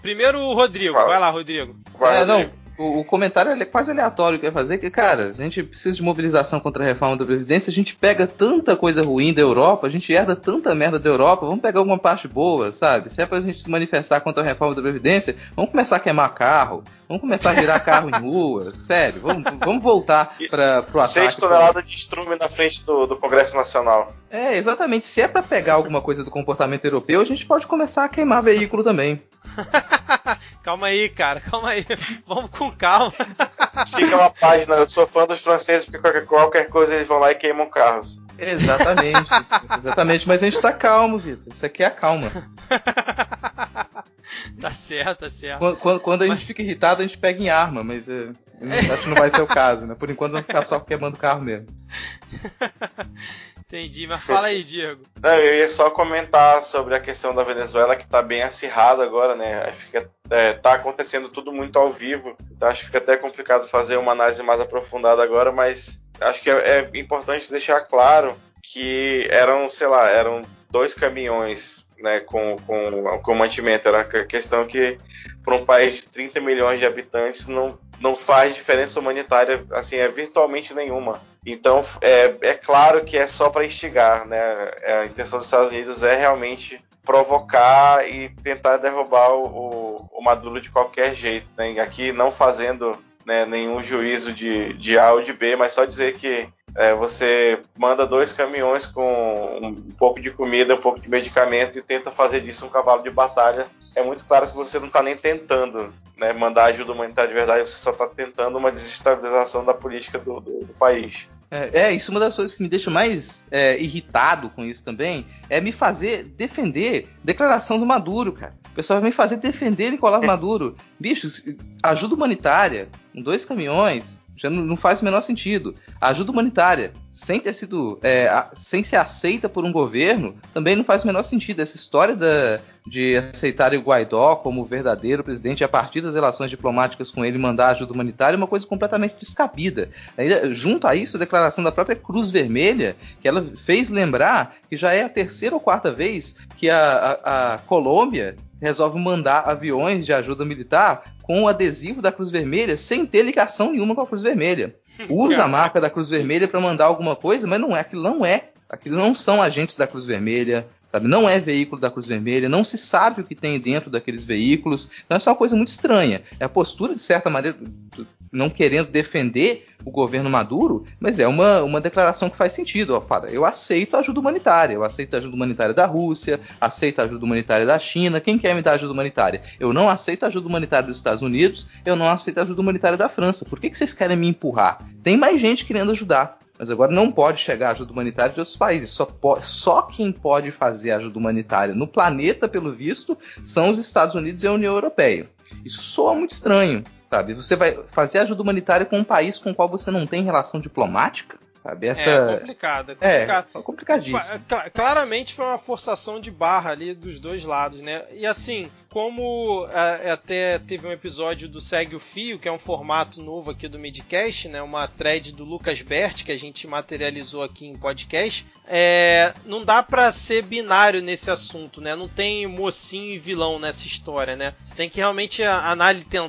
primeiro o Rodrigo. Vai lá, Rodrigo. Vai, é, não, o, o, comentário é quase aleatório que vai fazer, que, cara, a gente precisa de mobilização contra a reforma da Previdência, a gente pega tanta coisa ruim da Europa, a gente herda tanta merda da Europa, vamos pegar alguma parte boa, sabe? Se é pra gente se manifestar contra a reforma da Previdência, vamos começar a queimar carro, vamos começar a virar carro em rua, sério, vamos, vamos voltar para pro ataque. 6 toneladas de estrume na frente do, do Congresso Nacional. É, exatamente. Se é para pegar alguma coisa do comportamento europeu, a gente pode começar a queimar veículo também. calma aí, cara, calma aí. Vamos com calma. Siga uma página, eu sou fã dos franceses porque qualquer, qualquer coisa eles vão lá e queimam carros. Exatamente, exatamente, mas a gente tá calmo, Vitor. Isso aqui é a calma. tá certo, tá certo. Quando, quando, quando a mas... gente fica irritado, a gente pega em arma, mas é, acho que não vai ser o caso, né? Por enquanto vamos ficar só queimando carro mesmo. Entendi, mas fala aí, Diego. Não, eu ia só comentar sobre a questão da Venezuela, que está bem acirrada agora, né? Fica, é, tá acontecendo tudo muito ao vivo, então acho que fica até complicado fazer uma análise mais aprofundada agora, mas acho que é, é importante deixar claro que eram, sei lá, eram dois caminhões né, com, com, com mantimento. Era a questão que, para um país de 30 milhões de habitantes, não, não faz diferença humanitária, assim, é virtualmente nenhuma. Então, é, é claro que é só para instigar, né? É, a intenção dos Estados Unidos é realmente provocar e tentar derrubar o, o Maduro de qualquer jeito. Né? Aqui não fazendo né, nenhum juízo de, de A ou de B, mas só dizer que é, você manda dois caminhões com um pouco de comida, um pouco de medicamento e tenta fazer disso um cavalo de batalha. É muito claro que você não está nem tentando né, mandar ajuda humanitária de verdade, você só está tentando uma desestabilização da política do, do, do país. É, é, isso é uma das coisas que me deixa mais é, irritado com isso também é me fazer defender declaração do Maduro, cara. O pessoal vai me fazer defender Nicolás é. Maduro. Bicho, ajuda humanitária, com dois caminhões, já não, não faz o menor sentido. A ajuda humanitária, sem ter sido. É, a, sem ser aceita por um governo, também não faz o menor sentido. Essa história da, de aceitar o Guaidó como verdadeiro presidente a partir das relações diplomáticas com ele mandar ajuda humanitária é uma coisa completamente descabida. Aí, junto a isso, a declaração da própria Cruz Vermelha, que ela fez lembrar que já é a terceira ou quarta vez que a, a, a Colômbia resolve mandar aviões de ajuda militar com o adesivo da Cruz Vermelha sem ter ligação nenhuma com a Cruz Vermelha. Usa a marca da Cruz Vermelha para mandar alguma coisa, mas não é, aquilo não é. Aquilo não são agentes da Cruz Vermelha, sabe? Não é veículo da Cruz Vermelha, não se sabe o que tem dentro daqueles veículos. Então, é uma coisa muito estranha. É a postura, de certa maneira, não querendo defender o governo Maduro, mas é uma, uma declaração que faz sentido. Ó, eu aceito a ajuda humanitária, eu aceito a ajuda humanitária da Rússia, aceito a ajuda humanitária da China. Quem quer me dar ajuda humanitária? Eu não aceito a ajuda humanitária dos Estados Unidos, eu não aceito a ajuda humanitária da França. Por que, que vocês querem me empurrar? Tem mais gente querendo ajudar. Mas agora não pode chegar ajuda humanitária de outros países. Só, só quem pode fazer ajuda humanitária no planeta, pelo visto, são os Estados Unidos e a União Europeia. Isso soa muito estranho, sabe? Você vai fazer ajuda humanitária com um país com o qual você não tem relação diplomática? Sabe? Essa... É complicado, é complicado. É, complicadíssimo. Claramente foi uma forçação de barra ali dos dois lados, né? E assim, como é, até teve um episódio do Segue o Fio, que é um formato novo aqui do Midcast, né? Uma thread do Lucas Bert que a gente materializou aqui em podcast. É, não dá para ser binário nesse assunto, né? Não tem mocinho e vilão nessa história, né? Você tem que realmente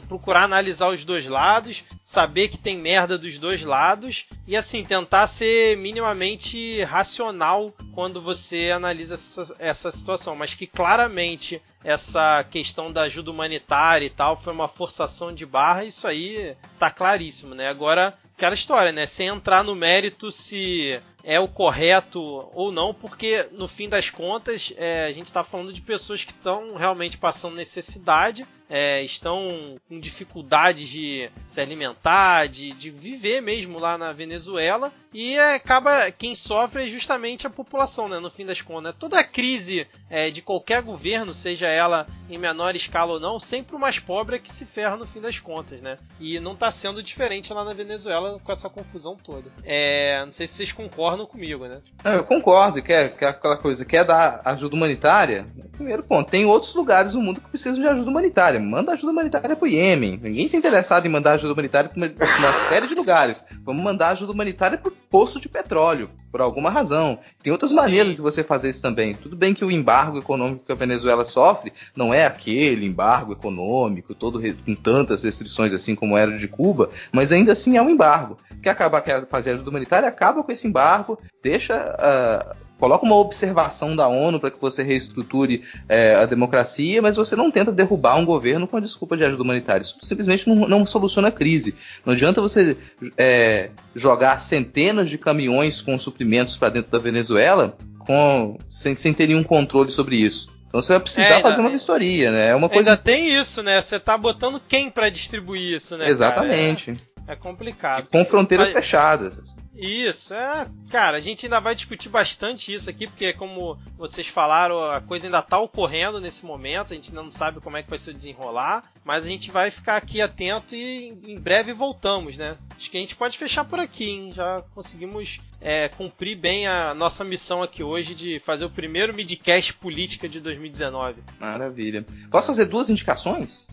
procurar analisar os dois lados, saber que tem merda dos dois lados e assim tentar ser minimamente racional quando você analisa essa, essa situação, mas que claramente essa questão da ajuda humanitária e tal foi uma forçação de barra, isso aí tá claríssimo, né? Agora, aquela história, né? Sem entrar no mérito se é o correto ou não, porque no fim das contas é, a gente está falando de pessoas que estão realmente passando necessidade, é, estão com dificuldades de se alimentar, de, de viver mesmo lá na Venezuela e é, acaba quem sofre é justamente a população, né? No fim das contas, né? toda crise é, de qualquer governo, seja ela em menor escala ou não, sempre o mais pobre é que se ferra no fim das contas, né? E não está sendo diferente lá na Venezuela com essa confusão toda. É, não sei se vocês concordam comigo, né? eu concordo, que é, que é aquela coisa, quer dar ajuda humanitária? Primeiro ponto, tem outros lugares no mundo que precisam de ajuda humanitária. Manda ajuda humanitária pro Iêmen. Ninguém está interessado em mandar ajuda humanitária para uma série de lugares. Vamos mandar ajuda humanitária pro poço de petróleo, por alguma razão. Tem outras Sim. maneiras de você fazer isso também. Tudo bem que o embargo econômico que a Venezuela sofre não é aquele embargo econômico, todo com tantas restrições assim como era de Cuba, mas ainda assim é um embargo. Quer acabar quer fazer ajuda humanitária, acaba com esse embargo, deixa uh, coloca uma observação da ONU para que você reestruture é, a democracia, mas você não tenta derrubar um governo com a desculpa de ajuda humanitária. Isso simplesmente não, não soluciona a crise. Não adianta você é, jogar centenas de caminhões com suprimentos para dentro da Venezuela com, sem, sem ter nenhum controle sobre isso. Então você vai precisar é, fazer uma vistoria, né? É uma coisa... Ainda tem isso, né? Você tá botando quem para distribuir isso, né? Exatamente. Cara? É, complicado. E com fronteiras Mas... fechadas. Isso, é. Cara, a gente ainda vai discutir bastante isso aqui, porque, como vocês falaram, a coisa ainda tá ocorrendo nesse momento, a gente ainda não sabe como é que vai se desenrolar, mas a gente vai ficar aqui atento e em breve voltamos, né? Acho que a gente pode fechar por aqui, hein? Já conseguimos é, cumprir bem a nossa missão aqui hoje de fazer o primeiro midcast política de 2019. Maravilha. Posso fazer duas indicações?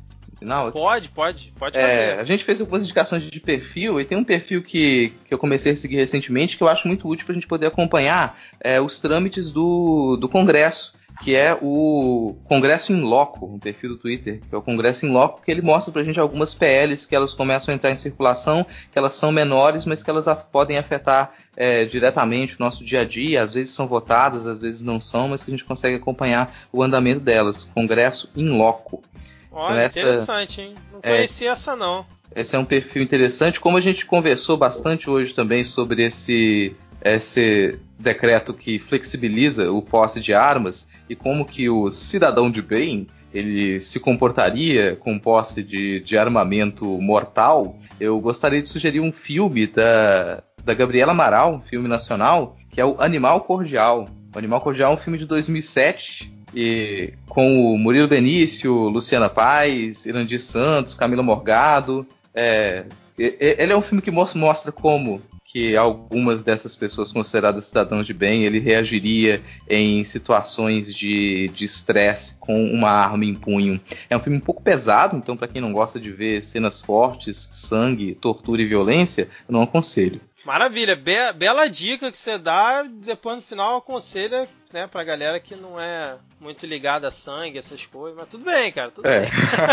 Final? Pode, pode, pode é, fazer. A gente fez algumas indicações de perfil e tem um perfil que, que eu comecei a seguir recentemente que eu acho muito útil para a gente poder acompanhar é, os trâmites do, do Congresso que é o Congresso em Loco, um perfil do Twitter, que é o Congresso em Loco, que ele mostra pra gente algumas PLs que elas começam a entrar em circulação, que elas são menores, mas que elas podem afetar é, diretamente o nosso dia a dia, às vezes são votadas, às vezes não são, mas que a gente consegue acompanhar o andamento delas. Congresso em Loco. Olha, essa, interessante, hein? Não é. conhecia é, essa não. Esse é um perfil interessante. Como a gente conversou bastante hoje também sobre esse, esse decreto que flexibiliza o posse de armas e como que o cidadão de bem ele se comportaria com posse de, de armamento mortal, eu gostaria de sugerir um filme da, da Gabriela Amaral, um filme nacional, que é o Animal Cordial. O Animal Cordial é um filme de 2007 e com o Murilo Benício, Luciana Paz, Irandir Santos, Camila Morgado. É, ele é um filme que mostra como que algumas dessas pessoas consideradas cidadãos de bem, ele reagiria em situações de estresse com uma arma em punho. É um filme um pouco pesado, então para quem não gosta de ver cenas fortes, sangue, tortura e violência, eu não aconselho. Maravilha, Be bela dica que você dá, depois no final aconselha, né, pra galera que não é muito ligada a sangue, essas coisas, mas tudo bem, cara, tudo é. bem.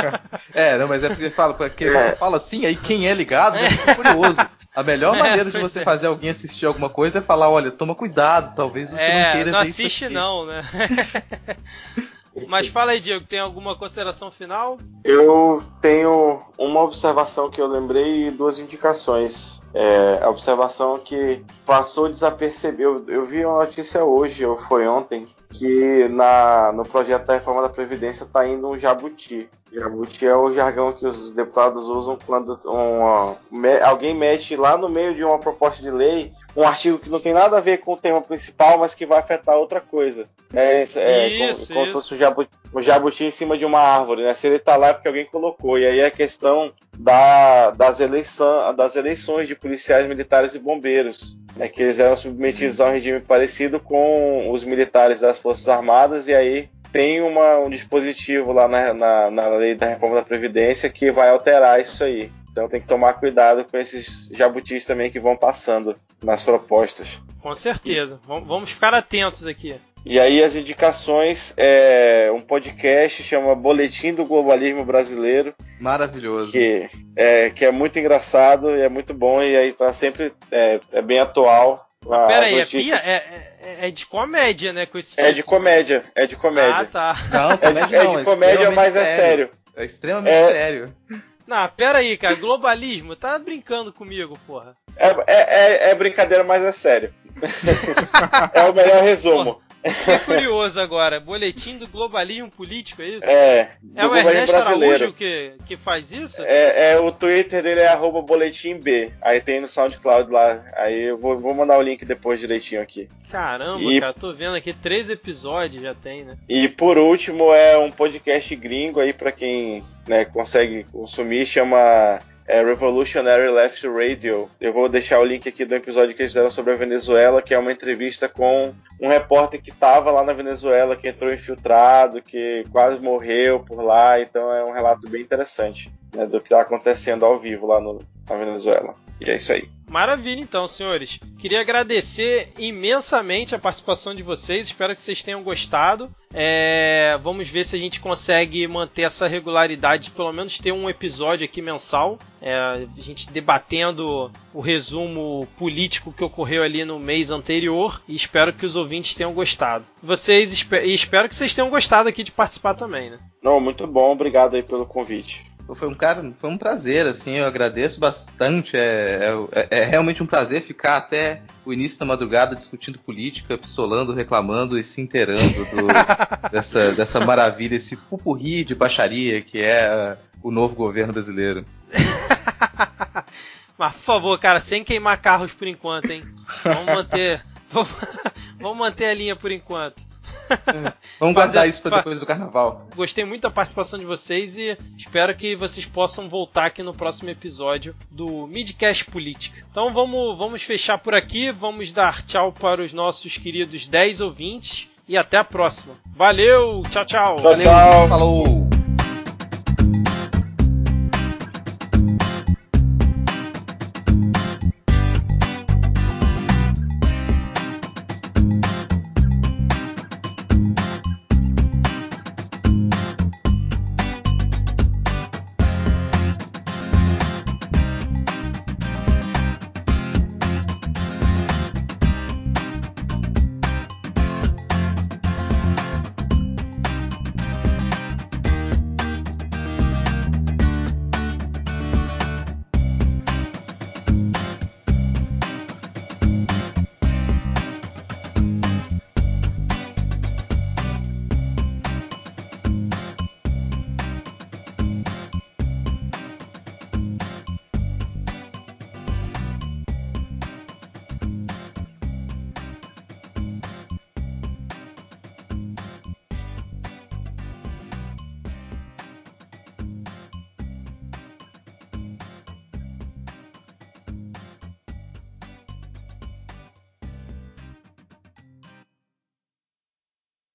é, não, mas é porque fala, porque você fala assim, aí quem é ligado, é. fica curioso. A melhor É, maneira de você é. fazer alguém assistir alguma coisa é falar, olha, toma cuidado, talvez você não é, queira não ver isso assiste aqui. não, né? Mas fala aí, Diego, tem alguma consideração final? Eu tenho uma observação que eu lembrei e duas indicações. É, a observação que passou desapercebida. Eu, eu vi uma notícia hoje, ou foi ontem, que na, no projeto da reforma da Previdência está indo um jabuti. Jabuti é o jargão que os deputados usam quando uma- alguém mete lá no meio de uma proposta de lei um artigo que não tem nada a ver com o tema principal, mas que vai afetar outra coisa. É, é Isso, como, como se isso. fosse um jabuti, um jabuti em cima de uma árvore, né? Se ele tá lá é porque alguém colocou. E aí a questão da, das, eleição, das eleições de policiais militares e bombeiros. Né, que eles eram submetidos a um regime parecido com os militares das Forças Armadas, e aí tem uma, um dispositivo lá na, na, na lei da reforma da Previdência que vai alterar isso aí. Então tem que tomar cuidado com esses jabutis também que vão passando nas propostas. Com certeza. Vam- Vamos ficar atentos aqui. E aí as indicações é um podcast chama Boletim do Globalismo Brasileiro, Maravilhoso. que é, que é muito engraçado e é muito bom e aí tá sempre é, é bem atual. Mas As pera aí, é, notícias- é, é- é de comédia, né? Com esse É de comédia, é de Ah, comédia. tá. Não, É, comédia de- é não, de comédia, mas é sério. É extremamente É- sério. Não, pera aí, cara. Globalismo. Tá brincando comigo, porra. É, é, é- é brincadeira, mas é sério. é o melhor resumo. Fiquei curioso agora. Boletim do globalismo político, é isso? É, É o Ernesto brasileiro. Araújo que, que faz isso? É, é, o Twitter dele é arroba boletim B. Aí tem no SoundCloud lá. Aí eu vou, vou mandar o link depois direitinho aqui. Caramba, E- cara, tô vendo aqui, três episódios já tem, né? E por último é um podcast gringo aí pra quem né, consegue consumir, chama é, Revolutionary Left Radio. Eu vou deixar o link aqui do episódio que eles fizeram sobre a Venezuela, que é uma entrevista com um repórter que estava lá na Venezuela, que entrou infiltrado, que quase morreu por lá. Então é um relato bem interessante né, do que está acontecendo ao vivo lá no, na Venezuela. E é isso aí. Maravilha, então, senhores. Queria agradecer imensamente a participação de vocês. Espero que vocês tenham gostado. É, Vamos ver se a gente consegue manter essa regularidade, de pelo menos ter um episódio aqui mensal. É, a gente debatendo o resumo político que ocorreu ali no mês anterior. E espero que os ouvintes tenham gostado. Vocês e espero que vocês tenham gostado aqui de participar também, né? Não, muito bom. Obrigado aí pelo convite. Foi um cara, foi um prazer, assim, eu agradeço bastante. É, é, é realmente um prazer ficar até o início da madrugada discutindo política, pistolando, reclamando e se inteirando do- dessa, dessa maravilha, esse pupurri de baixaria que é o novo governo brasileiro. Mas, por favor, cara, sem queimar carros por enquanto, hein? Vamos manter. Vamos, vamos manter a linha por enquanto. Vamos Fazer- guardar isso para depois do carnaval. Gostei muito da participação de vocês e espero que vocês possam voltar aqui no próximo episódio do Midcast Política. Então vamos, vamos fechar por aqui, vamos dar tchau para os nossos queridos 10 ouvintes e até a próxima. Valeu, tchau, tchau. Tchau, tchau. Falou!